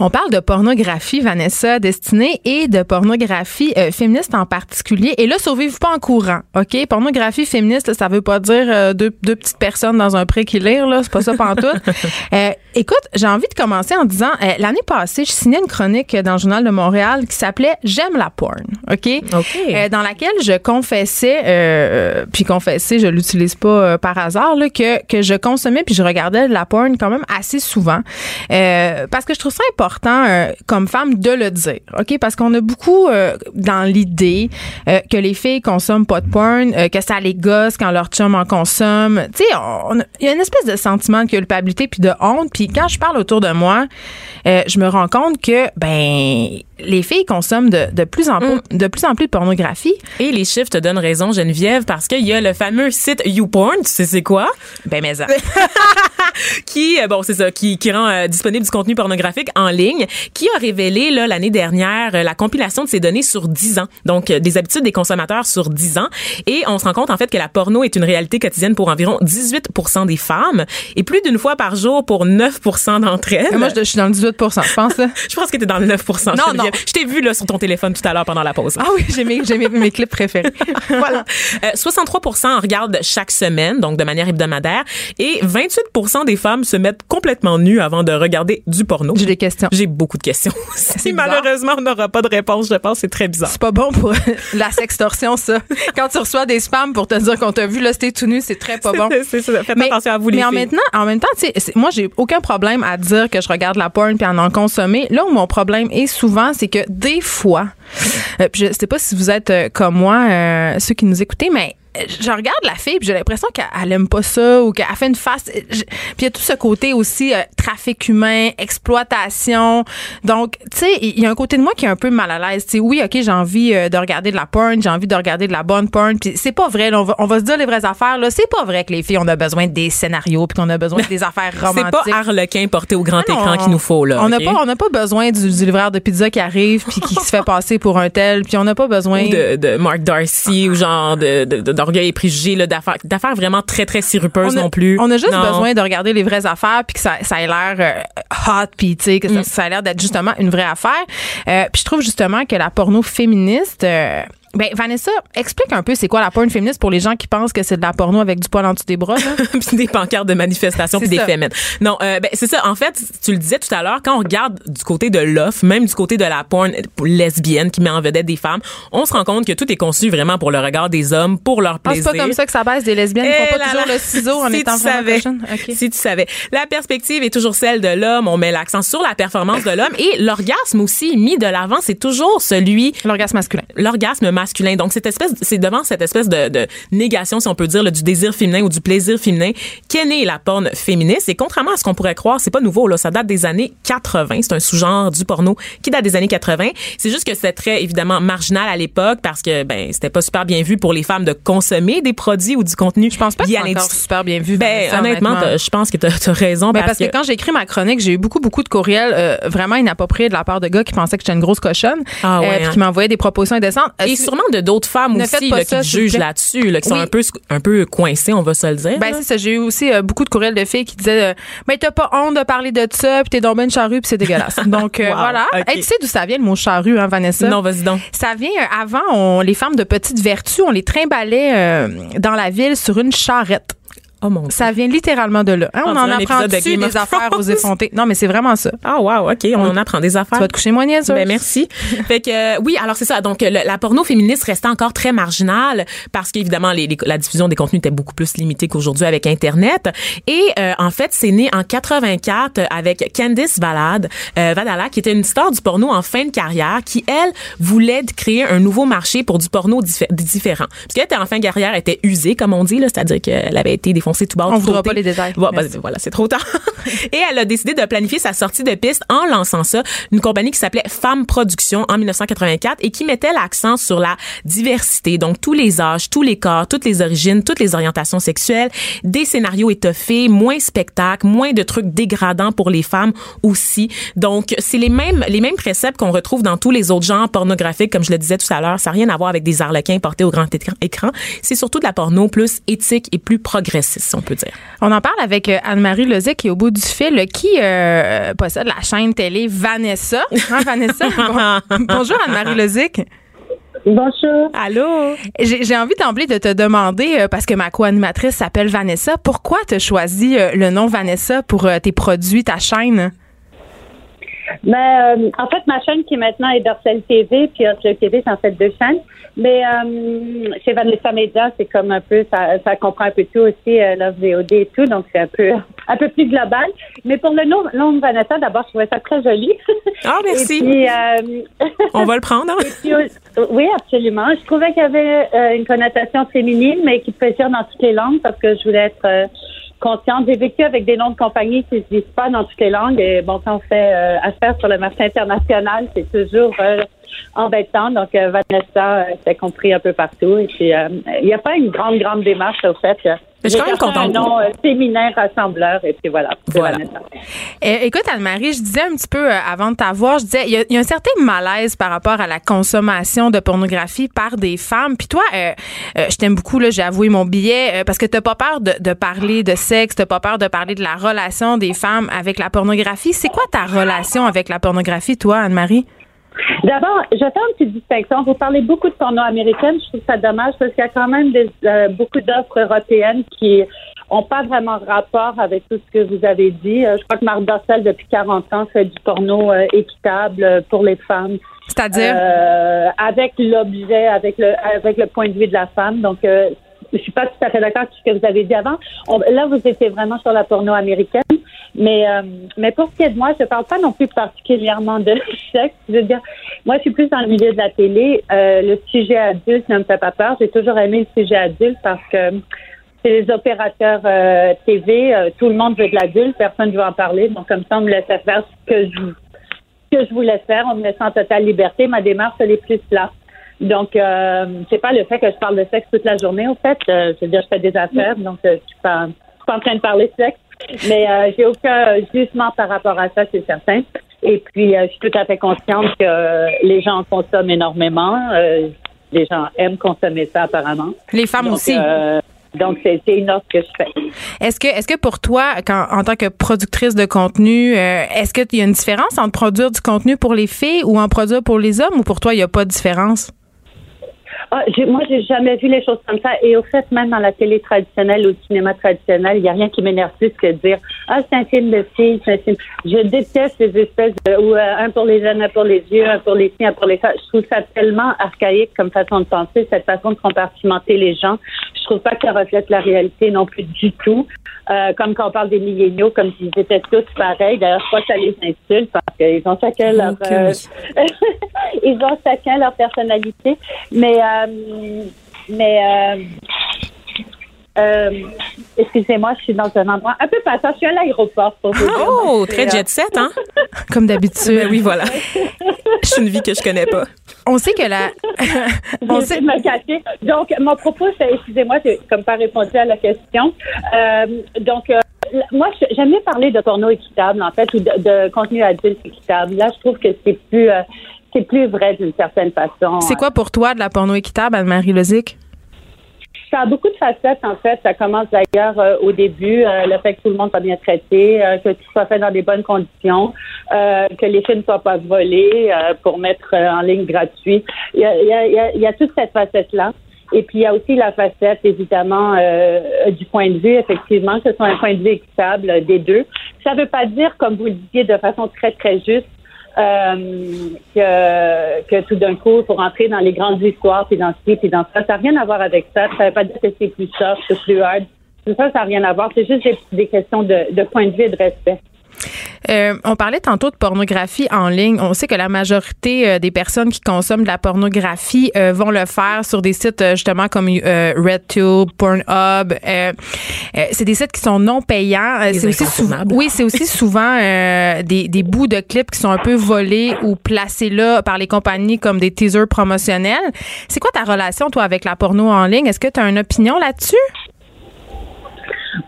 On parle de pornographie, Vanessa, destinée et de pornographie euh, féministe en particulier. Et là, survivez pas en courant, OK? Pornographie féministe, là, ça veut pas dire euh, deux, deux petites personnes dans un pré qui lire, là. C'est pas ça pantoute. euh, écoute, j'ai envie de commencer en disant, euh, l'année passée, je signais une chronique dans le Journal de Montréal qui s'appelait J'aime la porn, OK? OK. Euh, dans laquelle je confessais, puis confesser, je l'utilise pas par hasard, là, que, que je consommais puis je regardais de la porn quand même assez souvent. Parce que je trouve ça important euh, comme femme de le dire, OK? Parce qu'on a beaucoup euh, dans l'idée euh, que les filles consomment pas de porn, que ça les gosse quand leur chum en consomme. Tu sais, il y a une espèce de sentiment de culpabilité puis de honte. Puis quand je parle autour de moi, je me rends compte que, ben, les filles consomment de, de plus en plus, de plus en plus de pornographie. Et les chiffres te donnent raison, Geneviève, parce qu'il y a le fameux site YouPorn, tu sais c'est quoi? Ben, mais ça. qui, bon, c'est ça, qui, qui rend disponible du contenu pornographique en ligne qui a révélé là l'année dernière euh, la compilation de ces données sur 10 ans. Donc euh, des habitudes des consommateurs sur 10 ans et on se rend compte en fait que la porno est une réalité quotidienne pour environ 18% des femmes et plus d'une fois par jour pour 9 d'entre elles. Moi, je, je suis dans le 18 je pense. Je pense que t'es dans le 9 Non, Geneviève. non. Je t'ai vu là sur ton téléphone tout à l'heure pendant la pause. Ah oui, j'ai mes, j'ai mes, mes clips préférés. voilà. Euh, 63 en regardent chaque semaine, donc de manière hebdomadaire, et 28 des femmes se mettent complètement nues avant de regarder du porno. J'ai des questions. J'ai beaucoup de questions. si malheureusement on n'aura pas de réponse, je pense, c'est très bizarre. C'est pas bon pour la sextorsion, ça. Quand tu reçois des spams pour te dire qu'on t'a vu, là, c'était tout nu, c'est très pas bon. C'est- ça. Faites attention à vous les mais en, maintenant, en même temps, tu sais, c'est- moi, j'ai aucun problème à dire que je regarde la porn puis à en consommer. Là où mon problème est souvent, c'est que des fois, euh, je sais pas si vous êtes euh, comme moi, euh, ceux qui nous écoutez, mais je regarde la fille puis j'ai l'impression qu'elle elle aime pas ça ou qu'elle fait une face. Je- puis il y a tout ce côté aussi euh, trafic humain exploitation. Donc tu sais il y a un côté de moi qui est un peu mal à l'aise. Tu oui ok j'ai envie euh, de regarder de la porn j'ai envie de regarder de la bonne porn puis c'est pas vrai là, on va on va se dire les vraies affaires là. C'est pas vrai que les filles on a besoin des scénarios puis qu'on a besoin des affaires C'est romantiques. Pas Harlequin porté au grand Ah écran qu'il nous faut là. On n'a pas, on n'a pas besoin du, du livreur de pizza qui arrive puis qui se fait passer pour un tel, puis on n'a pas besoin ou de, de Mark Darcy ou genre de de- de- d'orgueil et préjugés là d'affaires d'affaires vraiment très très sirupeuses on a, non plus. On a juste Non. besoin de regarder les vraies affaires puis que ça, ça ait l'air euh, hot puis tu sais que ça, Mm. ça a l'air d'être justement une vraie affaire. Euh, puis je trouve justement que la porno féministe euh, ben Vanessa, explique un peu c'est quoi la porno féministe pour les gens qui pensent que c'est de la porno avec du poil en dessous des bras. là? puis des pancartes de manifestation puis des ça. féminin. Non, euh, ben c'est ça. En fait, tu le disais tout à l'heure, quand on regarde du côté de l'offre, même du côté de la porn lesbienne qui met en vedette des femmes, on se rend compte que tout est conçu vraiment pour le regard des hommes, pour leur Ah, c'est plaisir. pas comme ça que ça baisse des lesbiennes, ils Eh font pas là toujours là. le ciseau en Si étant savais. cochonne. OK. Si tu savais. La perspective est toujours celle de l'homme. On met l'accent sur la performance de l'homme et l'orgasme aussi mis de l'avant, c'est toujours celui L'orgasme masculin. l'orgasme masculin. Donc cette espèce, c'est devant cette espèce de, de négation, si on peut dire, là, du désir féminin ou du plaisir féminin qu'est née la porn féministe. Et contrairement à ce qu'on pourrait croire, c'est pas nouveau. Là, ça date des années 80. C'est un sous-genre du porno qui date des années 80. C'est juste que c'était très évidemment marginal à l'époque parce que ben c'était pas super bien vu pour les femmes de consommer des produits ou du contenu. Je pense pas que c'est encore super bien vu. Ben honnêtement, je pense que tu as, raison Ben, parce, parce que, quand j'ai écrit ma chronique, j'ai eu beaucoup, beaucoup de courriels euh, vraiment inappropriés de la part de gars qui pensaient que j'étais une grosse cochonne. Ah ouais, puis hein. qui m'envoyaient des propositions indécentes. Euh, et sûrement de d'autres femmes Ne aussi là, ça, qui jugent là-dessus, là, qui sont un peu un peu coincées, on va se le dire. Ben, c'est ça. J'ai eu aussi euh, beaucoup de courriels de filles qui disaient euh, Ben, t'as pas honte de parler de ça, puis t'es dans une charrue, puis c'est dégueulasse. Donc, euh, Wow, voilà. ok. Hey, tu sais d'où ça vient, le mot charrue, hein, Vanessa? non, vas-y donc. Ça vient, euh, avant, on- les femmes de petite vertu, on les trimballait euh, dans la ville sur une charrette. Oh mon. Ça vient littéralement de là. Hein, On on en apprend de dessus des affaires aux effrontés? Non, mais c'est vraiment ça. Ah wow, OK, on en apprend des affaires. Tu vas te coucher moins niaiseuse. Ben merci. fait que euh, oui, alors c'est ça. Donc le- la porno féministe restait encore très marginale parce qu'évidemment les, les- la diffusion des contenus était beaucoup plus limitée qu'aujourd'hui avec Internet. Et euh, en fait, c'est né en 84 avec Candice Valade, euh, Vadala, qui était une star du porno en fin de carrière, qui elle voulait créer un nouveau marché pour du porno diffé- différent. Parce qu'elle était en fin de carrière, elle était usée comme on dit là, c'est-à-dire qu'elle avait été défoncée tout bas. On voudra pas les détails. Bon, ben, voilà, c'est trop tard. Et elle a décidé de planifier sa sortie de piste en lançant ça, une compagnie qui s'appelait Femme Production en 1984 et qui mettait l'accent sur la diversité, donc tous les âges, tous les corps, toutes les origines, toutes les orientations sexuelles, des scénarios étoffés, moins spectacles, moins de trucs dégradants pour les femmes aussi. Donc c'est les mêmes les mêmes préceptes qu'on retrouve dans tous les autres genres pornographiques comme je le disais tout à l'heure, ça n'a rien à voir avec des arlequins portés au grand écran, c'est surtout de la porno plus éthique et plus progressiste, si on peut dire. On en parle avec euh, Anne-Marie Lozic qui est au bout du fil, qui euh, possède la chaîne télé Vanessa. Hein, Vanessa? Bon- Bonjour Anne-Marie Lozic. Bonjour. Allô? J'ai j'ai envie d'emblée de te demander, euh, parce que ma co-animatrice s'appelle Vanessa, pourquoi tu as choisi euh, le nom Vanessa pour euh, tes produits, ta chaîne? Mais euh, en fait, ma chaîne qui maintenant est Dorsel TV, puis Dorsel TV, c'est en fait deux chaînes. Mais euh, chez Vanessa Media, c'est comme un peu, ça, ça comprend un peu tout aussi, euh, la VOD et tout, donc c'est un peu, un peu plus global. Mais pour le nom, nom de Vanessa, d'abord, je trouvais ça très joli. Ah, merci. Puis, euh, On va le prendre. hein? puis, euh, oui, absolument. Je trouvais qu'il y avait euh, une connotation féminine, mais qui peut dire dans toutes les langues parce que je voulais être euh, consciente. J'ai vécu avec des noms de compagnies qui ne se disent pas dans toutes les langues. Et bon, quand on fait euh, affaire sur le marché international, c'est toujours euh, embêtant. Donc, euh, Vanessa, euh, c'est compris un peu partout. Et puis, euh, il n'y a pas une grande, grande démarche au fait. Je suis quand même contente. un nom euh, féminin rassembleur, et puis voilà. Voilà. Euh, écoute, Anne-Marie, je disais un petit peu euh, avant de t'avoir, je disais, il y, a- il y a un certain malaise par rapport à la consommation de pornographie par des femmes. Puis toi, euh, je t'aime beaucoup, là, j'ai avoué mon billet, parce que t'as pas peur de, de parler de sexe, t'as pas peur de parler de la relation des femmes avec la pornographie. C'est quoi ta relation avec la pornographie, toi, Anne-Marie? D'abord, je fais une petite distinction. Vous parlez beaucoup de porno américaine. Je trouve ça dommage parce qu'il y a quand même des, euh, beaucoup d'offres européennes qui ont pas vraiment rapport avec tout ce que vous avez dit. Euh, je crois que Marc Dorcel, depuis 40 ans, fait du porno euh, équitable pour les femmes. C'est-à-dire? Euh, avec l'objet, avec le, avec le point de vue de la femme. Donc, euh, je suis pas tout à fait d'accord avec ce que vous avez dit avant. Là, vous étiez vraiment sur la porno américaine. Mais, euh, mais pour ce qui est de moi, je parle pas non plus particulièrement de sexe. Je veux dire, moi, je suis plus dans le milieu de la télé. Euh, le sujet adulte ne me fait pas peur. J'ai toujours aimé le sujet adulte parce que c'est les opérateurs euh, TV. tout le monde veut de l'adulte. Personne ne veut en parler. Donc, comme ça, on me laissait faire ce que je que je voulais faire. On me laissait en totale liberté. Ma démarche, elle est plus là. Donc, euh, c'est pas le fait que je parle de sexe toute la journée, au fait. Euh, je veux dire, je fais des affaires, donc euh, je suis pas, je suis pas en train de parler de sexe. Mais euh, j'ai aucun jugement par rapport à ça, c'est certain. Et puis, euh, je suis tout à fait consciente que les gens en consomment énormément. Euh, les gens aiment consommer ça, apparemment. Les femmes Donc, aussi. donc, c'est c'est une offre que je fais. Est-ce que, est-ce que pour toi, quand, en tant que productrice de contenu, euh, est-ce qu'il y a une différence entre produire du contenu pour les filles ou en produire pour les hommes ou pour toi, il n'y a pas de différence? Ah, moi, j'ai jamais vu les choses comme ça. Et au fait, même dans la télé traditionnelle ou le cinéma traditionnel, il n'y a rien qui m'énerve plus que de dire Ah, c'est un film de filles, c'est un film. Je déteste ces espèces de ou euh, un pour les jeunes, un pour les vieux, un pour les filles, un pour les femmes. Je trouve ça tellement archaïque comme façon de penser, cette façon de compartimenter les gens. Je trouve pas que ça reflète la réalité non plus du tout. Euh, comme quand on parle des milléniaux, comme s'ils étaient tous pareils. D'ailleurs, je crois que ça les insulte parce qu'ils ont chacun leur euh, ils ont chacun leur personnalité. Mais euh, mais euh, euh, excusez-moi, je suis dans un endroit un peu passant. Je suis à l'aéroport pour vous dire. Oh, très jet set, hein? Comme d'habitude. Ben oui, voilà. Je suis une vie que je connais pas. On sait que la. on sait, me cacher. Donc, mon propos, c'est, excusez-moi, j'ai comme pas répondu à la question. Euh, donc, euh, moi, je- j'aime mieux parler de porno équitable, en fait, ou de, de contenu adulte équitable. Là, je trouve que c'est plus, euh, c'est plus vrai d'une certaine façon. c'est quoi pour toi de la porno équitable, Anne-Marie Lozic? Ça a beaucoup de facettes, en fait. Ça commence d'ailleurs euh, au début, euh, le fait que tout le monde soit bien traité, euh, que tout soit fait dans des bonnes conditions, que les films ne soient pas volés pour mettre en ligne gratuit. Il y a, il y a- il y a- il y a toute cette facette-là. Et puis, il y a aussi la facette, évidemment, euh, du point de vue, effectivement, que ce soit un point de vue équitable des deux. Ça ne veut pas dire, comme vous le disiez de façon très, très juste, euh, que, que tout d'un coup, pour entrer dans les grandes histoires, puis dans ci, puis dans ça, ça n'a rien à voir avec ça. Ça ne veut pas dire que c'est plus soft, c'est plus hard. Tout ça, ça n'a rien à voir. C'est juste des, des questions de, de point de vue et de respect. Euh, on parlait tantôt de pornographie en ligne. On sait que la majorité euh, des personnes qui consomment de la pornographie euh, vont le faire sur des sites euh, justement comme euh, RedTube, Pornhub. Euh, euh, c'est des sites qui sont non payants. C'est aussi souvent, oui, c'est aussi souvent euh, des, des bouts de clips qui sont un peu volés ou placés là par les compagnies comme des teasers promotionnels. C'est quoi ta relation toi avec la porno en ligne? Est-ce que tu as une opinion là-dessus?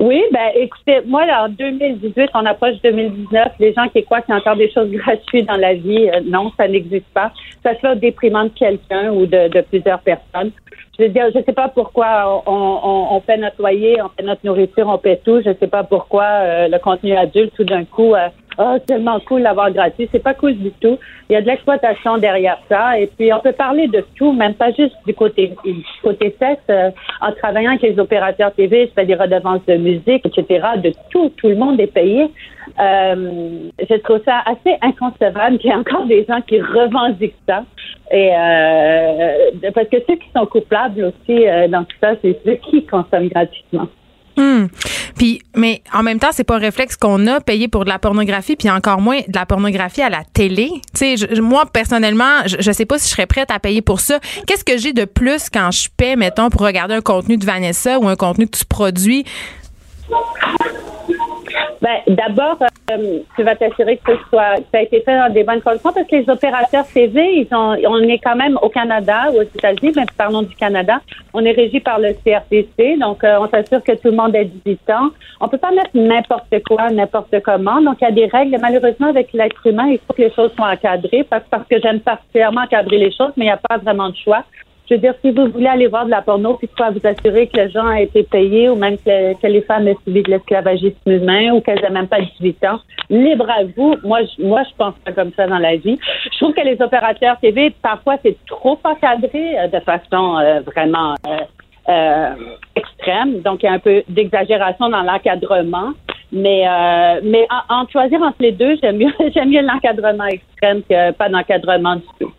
Oui, ben écoutez, moi en 2018, on approche 2019, les gens qui croient qu'il y a encore des choses gratuites dans la vie, euh, non, ça n'existe pas. Ça se fait au déprimant de quelqu'un ou de, plusieurs personnes. Je veux dire, je sais pas pourquoi on, on, on paie notre loyer, on paie notre nourriture, on paie tout. Je sais pas pourquoi euh, le contenu adulte, tout d'un coup, euh, oh, tellement cool d'avoir gratuit. C'est pas cool du tout. Il y a de l'exploitation derrière ça. Et puis, on peut parler de tout, même pas juste du côté, du côté sexe. Euh, en travaillant avec les opérateurs TV, je fais des redevances de musique, etc. De tout. Tout le monde est payé. Euh, je trouve ça assez inconcevable qu'il y ait encore des gens qui revendiquent ça. Et euh, parce que ceux qui sont coupables aussi euh, dans tout ça, c'est ceux qui consomment gratuitement. Hum. Puis, mais en même temps, c'est pas un réflexe qu'on a payé pour de la pornographie, puis encore moins de la pornographie à la télé. Tu sais, moi personnellement, je, je sais pas si je serais prête à payer pour ça. Qu'est-ce que j'ai de plus quand je paie, mettons, pour regarder un contenu de Vanessa ou un contenu que tu produis? Ben, d'abord, euh, tu vas t'assurer que, ce soit, que ça a été fait dans des bonnes conditions parce que les opérateurs TV, ils ont, on est quand même au Canada ou aux États-Unis, mais parlons du Canada, on est régi par le CRTC, donc euh, on s'assure que tout le monde est 18 ans. On peut pas mettre n'importe quoi, n'importe comment. Donc, il y a des règles. Malheureusement, avec l'être humain, il faut que les choses soient encadrées parce, parce que j'aime particulièrement encadrer les choses, mais il n'y a pas vraiment de choix. Je veux dire, si vous voulez aller voir de la porno, puis soit vous assurer que les gens a été payés ou même que, que les femmes aient subi de l'esclavagisme humain ou qu'elles n'aient même pas 18 ans, libre à vous. Moi, je, moi, je pense pas comme ça dans la vie. Je trouve que les opérateurs TV, parfois, c'est trop encadré euh, de façon euh, vraiment euh, euh, extrême. Donc, il y a un peu d'exagération dans l'encadrement. Mais, euh, mais en, en choisir entre les deux, j'aime mieux, j'aime mieux l'encadrement extrême que pas d'encadrement du tout.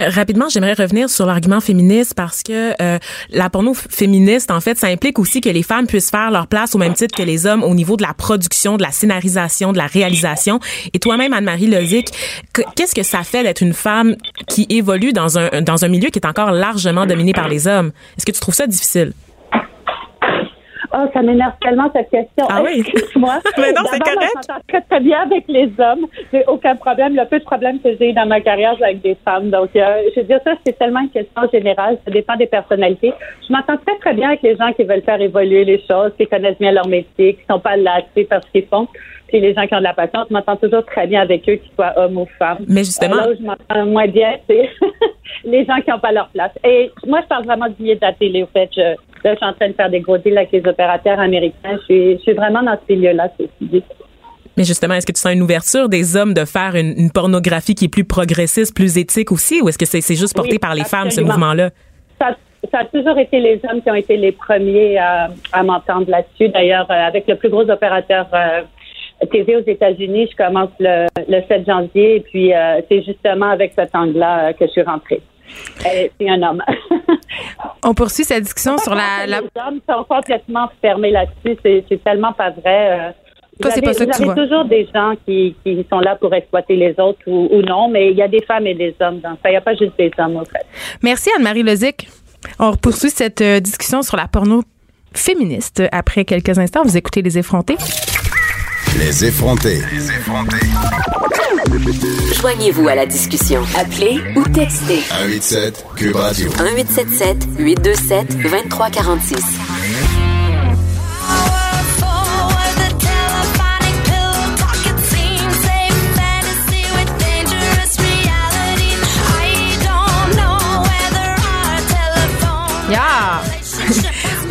Euh, rapidement, j'aimerais revenir sur l'argument féministe parce que euh, la porno féministe, en fait, ça implique aussi que les femmes puissent faire leur place au même titre que les hommes au niveau de la production, de la scénarisation, de la réalisation. Et toi-même, Anne-Marie Lozic, que- qu'est-ce que ça fait d'être une femme qui évolue dans un dans un milieu qui est encore largement dominé par les hommes? Est-ce que tu trouves ça difficile? Oh, ça m'énerve tellement cette question. Ah oui? Excuse-moi. Mais non, c'est D'abord, correct. moi, Je m'entends très, très bien avec les hommes. J'ai aucun problème. Le peu de problème que j'ai eu dans ma carrière, c'est avec des femmes. Donc, euh, je veux dire, ça, c'est tellement une question générale. Ça dépend des personnalités. Je m'entends très, très bien avec les gens qui veulent faire évoluer les choses, qui connaissent bien leur métier, qui sont pas lassés par ce qu'ils font. Puis les gens qui ont de la patience, je m'entends toujours très bien avec eux, qu'ils soient hommes ou femmes. Mais justement- Euh, là où je m'entends moins bien, c'est les gens qui n'ont pas leur place. Et moi, je parle vraiment du milieu de la télé. Au fait, je, là, je suis en train de faire des gros deals avec les opérateurs américains. Je suis, je suis vraiment dans ce milieu-là, ceci dit. Mais justement, est-ce que tu sens une ouverture des hommes de faire une, une pornographie qui est plus progressiste, plus éthique aussi, ou est-ce que c'est c'est juste porté Oui, par les femmes ce mouvement-là? Ça, ça a toujours été les hommes qui ont été les premiers à, à m'entendre là-dessus. D'ailleurs, euh, avec le plus gros opérateur euh, TV aux États-Unis, je commence le, le 7 janvier et puis euh, c'est justement avec cet angle-là euh, que je suis rentrée. Et C'est un homme. On poursuit cette discussion sur la, la- Les hommes sont complètement fermés là-dessus. C'est, tellement pas vrai. euh. Toi, Vous c'est pas ça que tu vois. toujours des gens qui, qui sont là pour exploiter les autres ou, ou non, mais il y a des femmes et des hommes dans ça. Il n'y a pas juste des hommes, en fait. Merci Anne-Marie Lozic. On poursuit cette euh, discussion sur la porno féministe après quelques instants. Vous écoutez Les Effrontés. Les effronter. Joignez-vous à la discussion. Appelez ou textez 187 Cube Radio. 1877 827 2346. Yeah!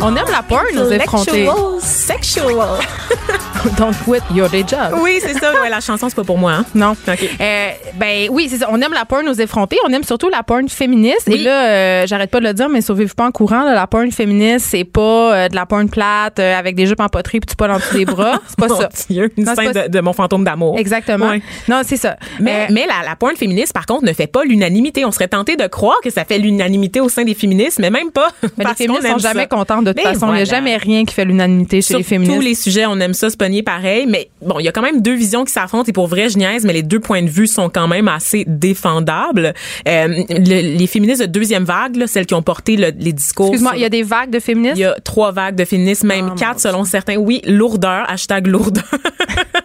On aime la porn, aux effrontés. Sexual. Don't quit your day job. Oui, c'est ça. Ouais, la chanson, c'est pas pour moi. Hein? Non. OK. Euh, ben oui, c'est ça. On aime la porn aux effrontés. On aime surtout la porn féministe. Oui. Et là, euh, j'arrête pas de le dire, mais sauvez-vous pas en courant. là, la porn féministe, c'est pas euh, de la porn plate euh, avec des jupes en poterie puis tu pas dans tous les bras. C'est pas Mon ça. Dieu, une Non, scène pas- de, de mon fantôme d'amour. Exactement. Non, c'est ça. Mais, mais la, la porn féministe, par contre, ne fait pas l'unanimité. On serait tenté de croire que ça fait l'unanimité au sein des féministes, mais même pas. mais les féministes sont jamais contentes de toute façon. Il n'y a voilà. jamais rien qui fait l'unanimité chez Sur les féministes. tous les sujets, on aime ça pareil, mais bon, il y a quand même deux visions qui s'affrontent et pour vrai, je niaise, mais les deux points de vue sont quand même assez défendables. Euh, le- les féministes de deuxième vague, là, celles qui ont porté le- les discours. Excuse-moi, il y a des vagues de féministes? il y a trois vagues de féministes, même Oh, mon quatre selon certains. Oui, lourdeur, hashtag lourdeur.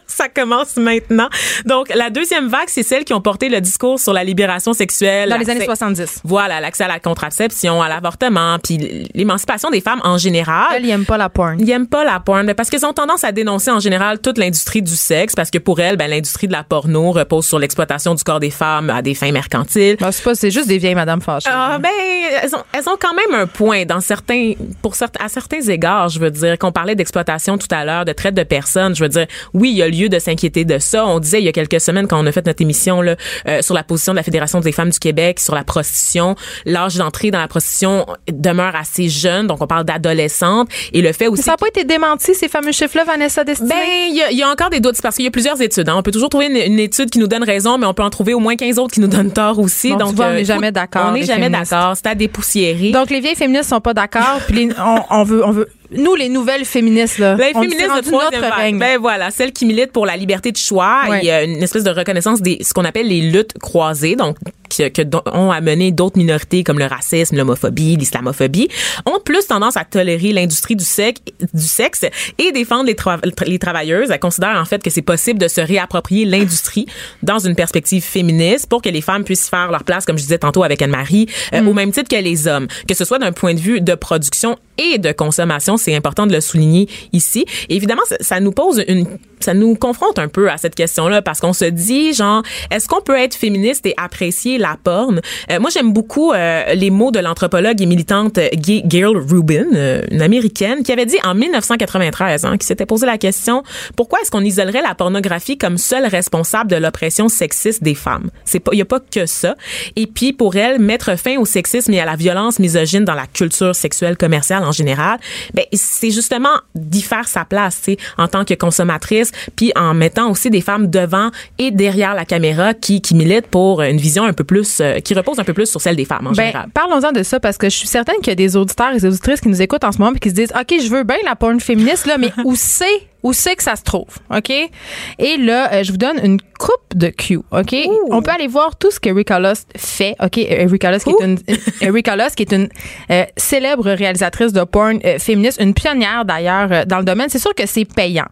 Ça commence maintenant. Donc, la deuxième vague, c'est celles qui ont porté le discours sur la libération sexuelle. Dans les années l'accès- 70. Voilà, l'accès à la contraception, à l'avortement, puis l'émancipation des femmes en général. Elles, ils aiment pas la porn. Ils aiment pas la porn parce qu'ils ont tendance à dénoncer en général toute l'industrie du sexe parce que pour elles, ben, l'industrie de la porno repose sur l'exploitation du corps des femmes à des fins mercantiles. Ben, c'est pas, c'est juste des vieilles madames fâchées. Ah ben elles ont, elles ont quand même un point dans certains pour certains à certains égards, je veux dire qu'on parlait d'exploitation tout à l'heure, de traite de personnes, je veux dire oui, il y a lieu de s'inquiéter de ça. On disait il y a quelques semaines quand on a fait notre émission là euh, sur la position de la Fédération des femmes du Québec sur la prostitution, l'âge d'entrée dans la prostitution demeure assez jeune, donc on parle d'adolescentes et le fait aussi ça n'a pas été démenti, ces fameux chiffres-là, Vanessa Destinée? Ben, il y, a- il y a encore des doutes. C'est parce qu'il y a plusieurs études. hein. On peut toujours trouver une, une étude qui nous donne raison, mais on peut en trouver au moins 15 autres qui nous donnent tort aussi. Bon, Donc, vois, on euh, n'est faut- jamais d'accord, On n'est jamais d'accord. C'est à dépoussiérer. Donc, les vieilles féministes sont pas d'accord, puis les- on, on veut, on veut, nous, les nouvelles féministes, là, les on féministes de notre règne. Ben voilà, celles qui militent pour la liberté de choix. Ouais. Il y a une espèce de reconnaissance des ce qu'on appelle les luttes croisées. Donc que, que ont amené d'autres minorités comme le racisme, l'homophobie, l'islamophobie, ont plus tendance à tolérer l'industrie du sexe, du sexe et défendre les, tra- les travailleuses. Elles considèrent en fait que c'est possible de se réapproprier l'industrie dans une perspective féministe pour que les femmes puissent faire leur place, comme je disais tantôt avec Anne-Marie, euh, Mm. au même titre que les hommes, que ce soit d'un point de vue de production et de consommation. C'est important de le souligner ici. Évidemment, ça, nous pose une, ça nous confronte un peu à cette question-là parce qu'on se dit, genre, est-ce qu'on peut être féministe et apprécier la porn? Euh, moi, j'aime beaucoup euh, les mots de l'anthropologue et militante euh, Ga- Gail Rubin, une américaine, qui avait dit en 1993, hein, qui s'était posé la question, pourquoi est-ce qu'on isolerait la pornographie comme seule responsable de l'oppression sexiste des femmes? C'est pas, il y a pas que ça. Et puis, pour elle, mettre fin au sexisme et à la violence misogyne dans la culture sexuelle commerciale en général, ben, c'est justement d'y faire sa place, en tant que consommatrice, puis en mettant aussi des femmes devant et derrière la caméra qui, qui militent pour une vision un peu plus, euh, qui repose un peu plus sur celle des femmes en Ben, général. parlons-en de ça parce que je suis certaine qu'il y a des auditeurs et des auditrices qui nous écoutent en ce moment et qui se disent OK, je veux bien la porn féministe là, mais où c'est où c'est que ça se trouve, OK? Et là, euh, je vous donne une coupe de Q, OK? On peut aller voir tout ce que Lust fait, OK? Erika Lust qui est une Erika Lust qui est une euh, célèbre réalisatrice de porn euh, féministe, une pionnière d'ailleurs euh, dans le domaine. C'est sûr que c'est payant,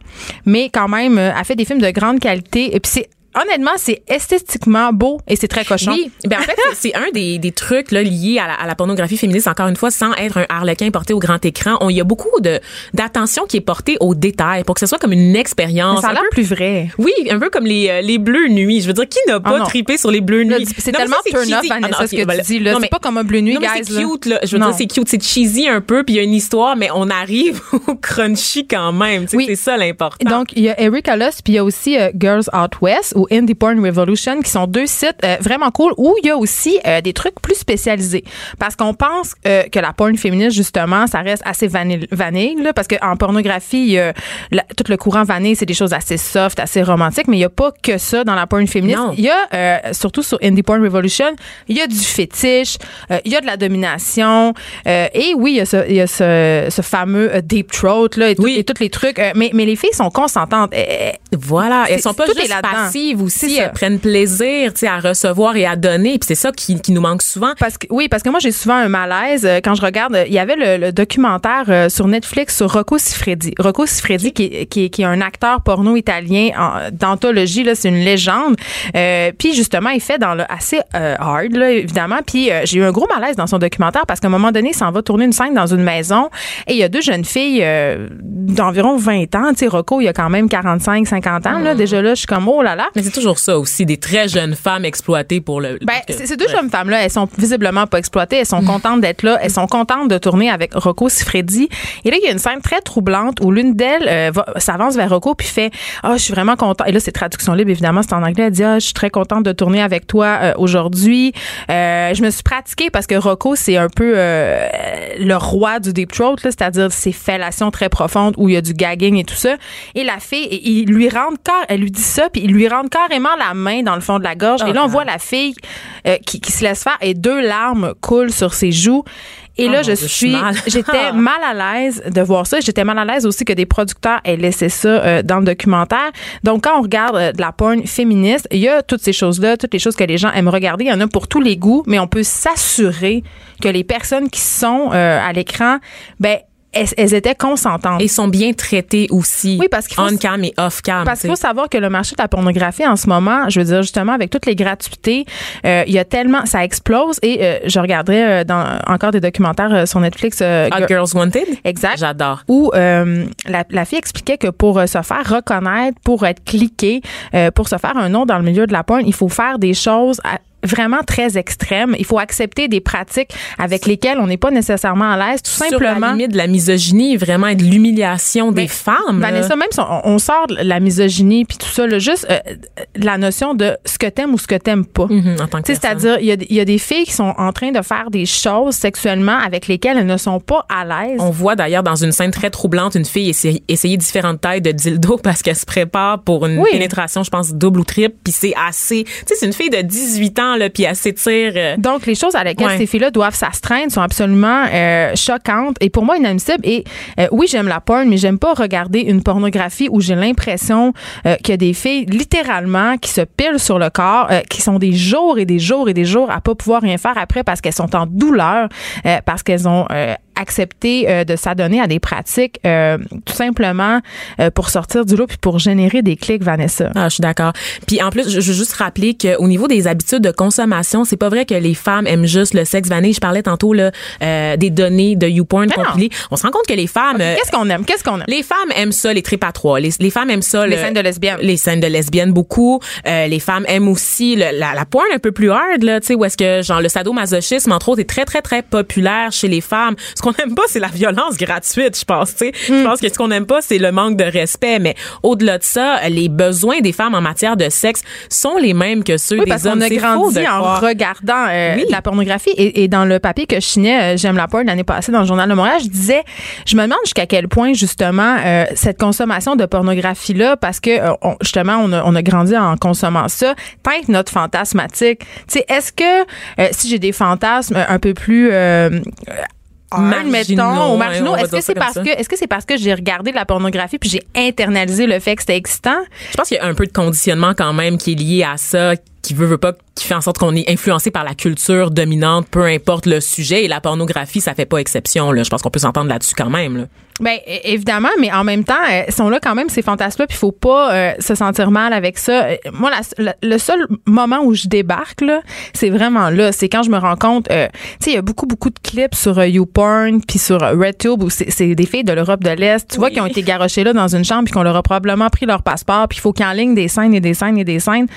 mais quand même euh, elle fait des films de grande qualité et puis c'est honnêtement, c'est esthétiquement beau et c'est très cochon. Oui, ben en fait, c'est- un des, des trucs là, liés à la, à la pornographie féministe, encore une fois, sans être un harlequin porté au grand écran. Il y a beaucoup de d'attention qui est portée aux détails pour que ce soit comme une expérience. ça a l'air plus vrai. Oui, un peu comme les, euh, les bleus nuits. Je veux dire, qui n'a pas non. tripé sur les bleus nuits? c'est tellement turn off, cheesy. Vanessa, ce que voilà. tu dis, là. C'est pas comme un bleu nuit, non, guys, c'est cute, là. Je veux Non. dire, c'est cute. C'est cheesy un peu, puis il y a une histoire, mais on arrive au crunchy quand même. Oui. C'est ça l'important. Donc, il y a Erika Lust, puis il y a aussi euh, Girls Out West ou Indie Porn Revolution, qui sont deux sites euh, vraiment cool où il y a aussi euh, des trucs plus spécialisés. Parce qu'on pense euh, que la porn féministe, justement, ça reste assez vanille, vanille là, parce qu'en pornographie, il y a la- tout le courant vanille, c'est des choses assez soft, assez romantiques, mais il n'y a pas que ça dans la porn féministe. Non. Il y a, surtout sur Indie Porn Revolution, il y a du fétiche, il y a de la domination, et oui, il y a ce, il y a ce, ce fameux deep throat, là, et, tout- Oui. et tous les trucs. mais, mais les filles sont consentantes. Eh, eh, Voilà, elles C'est- sont pas tout est juste passives C'est aussi, elles prennent plaisir, tu sais, à recevoir et à donner, puis c'est ça qui, qui nous manque souvent. Parce que oui, parce que moi j'ai souvent un malaise euh, quand je regarde. Il y avait le, le documentaire euh, sur Netflix sur Rocco Siffredi. Rocco Siffredi qui, est- qui, qui est un acteur porno italien en- d'anthologie là, c'est une légende. Euh, puis justement, il fait dans le assez euh, hard là, évidemment. Puis euh, j'ai eu un gros malaise dans son documentaire parce qu'à un moment donné, il s'en va tourner une scène dans une maison et il y a deux jeunes filles euh, d'environ 20 ans. Tu sais, Rocco, il a quand même 45, 50 ans là. Déjà là, je suis comme oh là là. Mais c'est toujours ça aussi, des très jeunes femmes exploitées pour le. Ben, que- ces deux ouais. jeunes femmes-là, elles sont visiblement pas exploitées. Elles sont contentes d'être là. Elles sont contentes de tourner avec Rocco Siffredi. Et là, il y a une scène très troublante où l'une d'elles euh, va- s'avance vers Rocco puis fait Ah, je suis vraiment contente. Et là, c'est traduction libre, évidemment, c'est en anglais. Elle dit Ah, je suis très contente de tourner avec toi euh, aujourd'hui. Euh, je me suis pratiquée parce que Rocco, c'est un peu euh, le roi du deep throat, là, c'est-à-dire ces fellations très profondes où il y a du gagging et tout ça. Et la fille, il lui rentre car, elle lui dit ça, puis il lui rentre carrément la main dans le fond de la gorge. et là, on voit la fille euh, qui, qui se laisse faire et deux larmes coulent sur ses joues. Et Oh là, mon je Dieu, suis j'étais mal à l'aise de voir ça. J'étais mal à l'aise aussi que des producteurs aient laissé ça euh, dans le documentaire. Donc, quand on regarde euh, de la porn féministe, il y a toutes ces choses-là, toutes les choses que les gens aiment regarder. Il y en a pour tous les goûts, mais on peut s'assurer que les personnes qui sont euh, à l'écran, ben, elles, elles étaient consentantes. Et sont bien traitées aussi. Oui, parce qu'il faut- On cam et off cam. Parce qu'il faut savoir que le marché de la pornographie en ce moment, je veux dire justement avec toutes les gratuités, euh, il y a tellement, ça explose et euh, je regarderai euh, dans encore des documentaires euh, sur Netflix. Hot Girl- Girls Wanted? Exact. J'adore. où euh, la, la fille expliquait que pour se faire reconnaître, pour être cliqué, euh, pour se faire un nom dans le milieu de la porn, il faut faire des choses à- vraiment très extrêmes. Il faut accepter des pratiques avec lesquelles on n'est pas nécessairement à l'aise, tout Sur la simplement. limite de la misogynie, vraiment et de l'humiliation des femmes. là. Vanessa, même si on, on sort de la misogynie puis tout ça, là, juste euh, la notion de ce que t'aimes ou ce que t'aimes pas. Mhm, en tant que. C'est-à-dire, il y, y a des filles qui sont en train de faire des choses sexuellement avec lesquelles elles ne sont pas à l'aise. On voit d'ailleurs dans une scène très troublante une fille essayer, essayer différentes tailles de dildo parce qu'elle se prépare pour une Oui. pénétration, je pense, double ou triple. Puis c'est assez. Tu sais, c'est une fille de 18 ans sang, là, puis elle s'étire. euh, Donc, les choses à lesquelles Ouais. ces filles-là doivent s'astreindre sont absolument euh, choquantes et pour moi inadmissibles. Et euh, oui, j'aime la porn, mais j'aime pas regarder une pornographie où j'ai l'impression euh, qu'il y a des filles littéralement qui se pilent sur le corps, euh, qui sont des jours et des jours et des jours à pas pouvoir rien faire après parce qu'elles sont en douleur, euh, parce qu'elles ont accepté euh, de s'adonner à des pratiques euh, tout simplement euh, pour sortir du lot puis pour générer des clics, Vanessa. Ah, je suis d'accord. Puis en plus, je, je veux juste rappeler qu'au niveau des habitudes de consommation, c'est pas vrai que les femmes aiment juste le sexe vanille. Je parlais tantôt là, euh, des données de YouPorn compilées. On se rend compte que les femmes... Qu'est-ce qu'on aime? Qu'est-ce qu'on aime? les femmes aiment ça, les tripes à trois. Les, les femmes aiment ça. Les le- scènes de lesbiennes. Les scènes de lesbiennes, beaucoup. Euh, les femmes aiment aussi le- la, la porn un peu plus hard, là, tu sais, où est-ce que, genre, le sadomasochisme, entre autres, est très, très, très populaire chez les femmes. Ce qu'on aime pas, c'est la violence gratuite, je pense, tu sais. Hmm. Je pense que ce qu'on aime pas, c'est le manque de respect. Mais au-delà de ça, les besoins des femmes en matière de sexe sont les mêmes que ceux Oui, des hommes. qu'on a grandi de en croire. regardant euh, Oui. la pornographie. Et, et dans le papier que je signais, euh, J'aime la porn l'année passée dans le Journal de Montréal, je disais, je me demande jusqu'à quel point, justement, euh, cette consommation de pornographie-là, parce que, euh, on- justement, on a, on a grandi en consommant ça, teinte notre fantasmatique. Tu sais, est-ce que, euh, si j'ai des fantasmes un peu plus... Hard, Marginaux, est-ce que c'est parce ça. que est-ce que c'est parce que j'ai regardé de la pornographie puis j'ai internalisé le fait que c'était excitant? Je pense qu'il y a un peu de conditionnement quand même qui est lié à ça, qui veut, veut pas, qui fait en sorte qu'on est influencé par la culture dominante, peu importe le sujet. Et la pornographie, ça fait pas exception. Là. Je pense qu'on peut s'entendre là-dessus quand même. Là. Ben é- évidemment, mais en même temps, euh, sont là quand même ces fantasmes-là, puis faut pas euh, se sentir mal avec ça. Euh, Moi, la- la- le seul moment où je débarque là, c'est vraiment là, c'est quand je me rends compte. euh, tu sais, il y a beaucoup beaucoup de clips sur euh, YouPorn puis sur euh, RedTube où c'est des filles de l'Europe de l'Est, tu vois, qui ont été garochées là dans une chambre puis qu'on leur a probablement pris leur passeport, puis il faut qu'ils enlignent des scènes et des scènes et des scènes.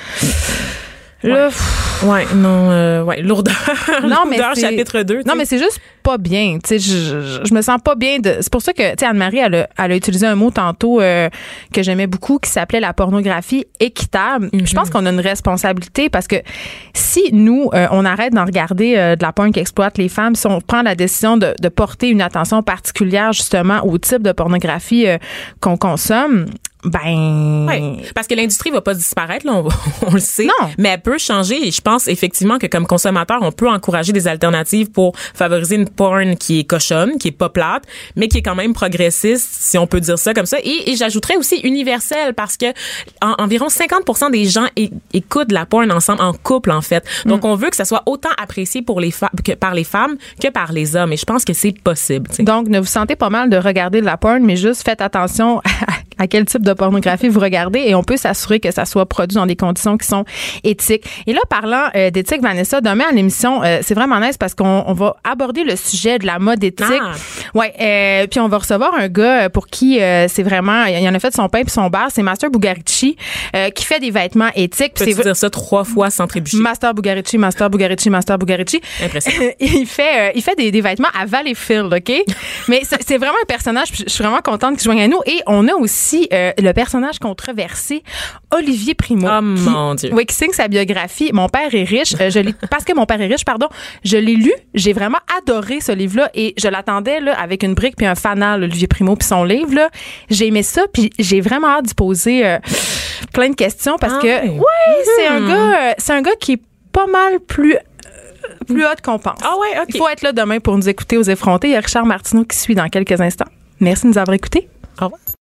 Là, pff, Ouais, non, euh, ouais, lourdeur. Non, mais lourdeur, c'est- chapitre 2. Non, mais c'est juste pas bien. Tu sais, je, je, je me sens pas bien. de C'est pour ça que, tu sais, Anne-Marie, elle a, elle a utilisé un mot tantôt euh, que j'aimais beaucoup qui s'appelait la pornographie équitable. Mhm. Je pense qu'on a une responsabilité parce que si nous, euh, on arrête d'en regarder euh, de la porn qui exploite les femmes, si on prend la décision de, de porter une attention particulière justement au type de pornographie euh, qu'on consomme, ben... Ouais, parce que l'industrie va pas disparaître, là, on, le sait. Non. Mais elle peut changer. Et je pense effectivement que comme consommateur, on peut encourager des alternatives pour favoriser une porn qui est cochonne, qui est pas plate, mais qui est quand même progressiste, si on peut dire ça comme ça. Et, et j'ajouterais aussi universelle parce que en- environ 50% des gens écoutent la porn ensemble en couple en fait. Donc on veut que ça soit autant apprécié pour les femmes que par les femmes que par les hommes. Et je pense que c'est possible. tu sais. Donc, ne vous sentez pas mal de regarder de la porn, mais juste faites attention à quel type de pornographie vous regardez et on peut s'assurer que ça soit produit dans des conditions qui sont éthiques. Et là, parlant euh, d'éthique, Vanessa, demain à l'émission, euh, c'est vraiment nice parce qu'on on va aborder le sujet de la mode éthique. Ah. Ouais, euh, puis on va recevoir un gars pour qui euh, c'est vraiment, il en a fait son pain puis son beurre, c'est Master Bugarici euh, qui fait des vêtements éthiques. Peux-tu c'est dire ça trois fois sans trébucher? Master Bugarici, Master Bugarici, Master Bugarici. Impressionnant. il fait, euh, il fait des, des vêtements à Valleyfield, OK? Mais c'est vraiment un personnage, je suis vraiment contente qu'il joigne à nous. Et on a aussi euh, le personnage controversé, Olivier Primo. Oh, qui- mon Dieu. Oui, qui signe sa biographie. Mon père est riche. Euh, je l'ai, parce que mon père est riche, pardon. Je l'ai lu. J'ai vraiment adoré ce livre-là et je l'attendais là, avec une brique puis un fanal, Olivier Primo, puis son livre. Là. J'ai aimé ça, puis j'ai vraiment hâte d'y poser euh, plein de questions parce Ah que, oui. c'est un gars, euh, c'est un gars qui est pas mal plus plus haute qu'on pense. Ah ouais, OK. Il faut être là demain pour nous écouter aux effrontés. Il y a Richard Martineau qui suit dans quelques instants. Merci de nous avoir écoutés. Au revoir.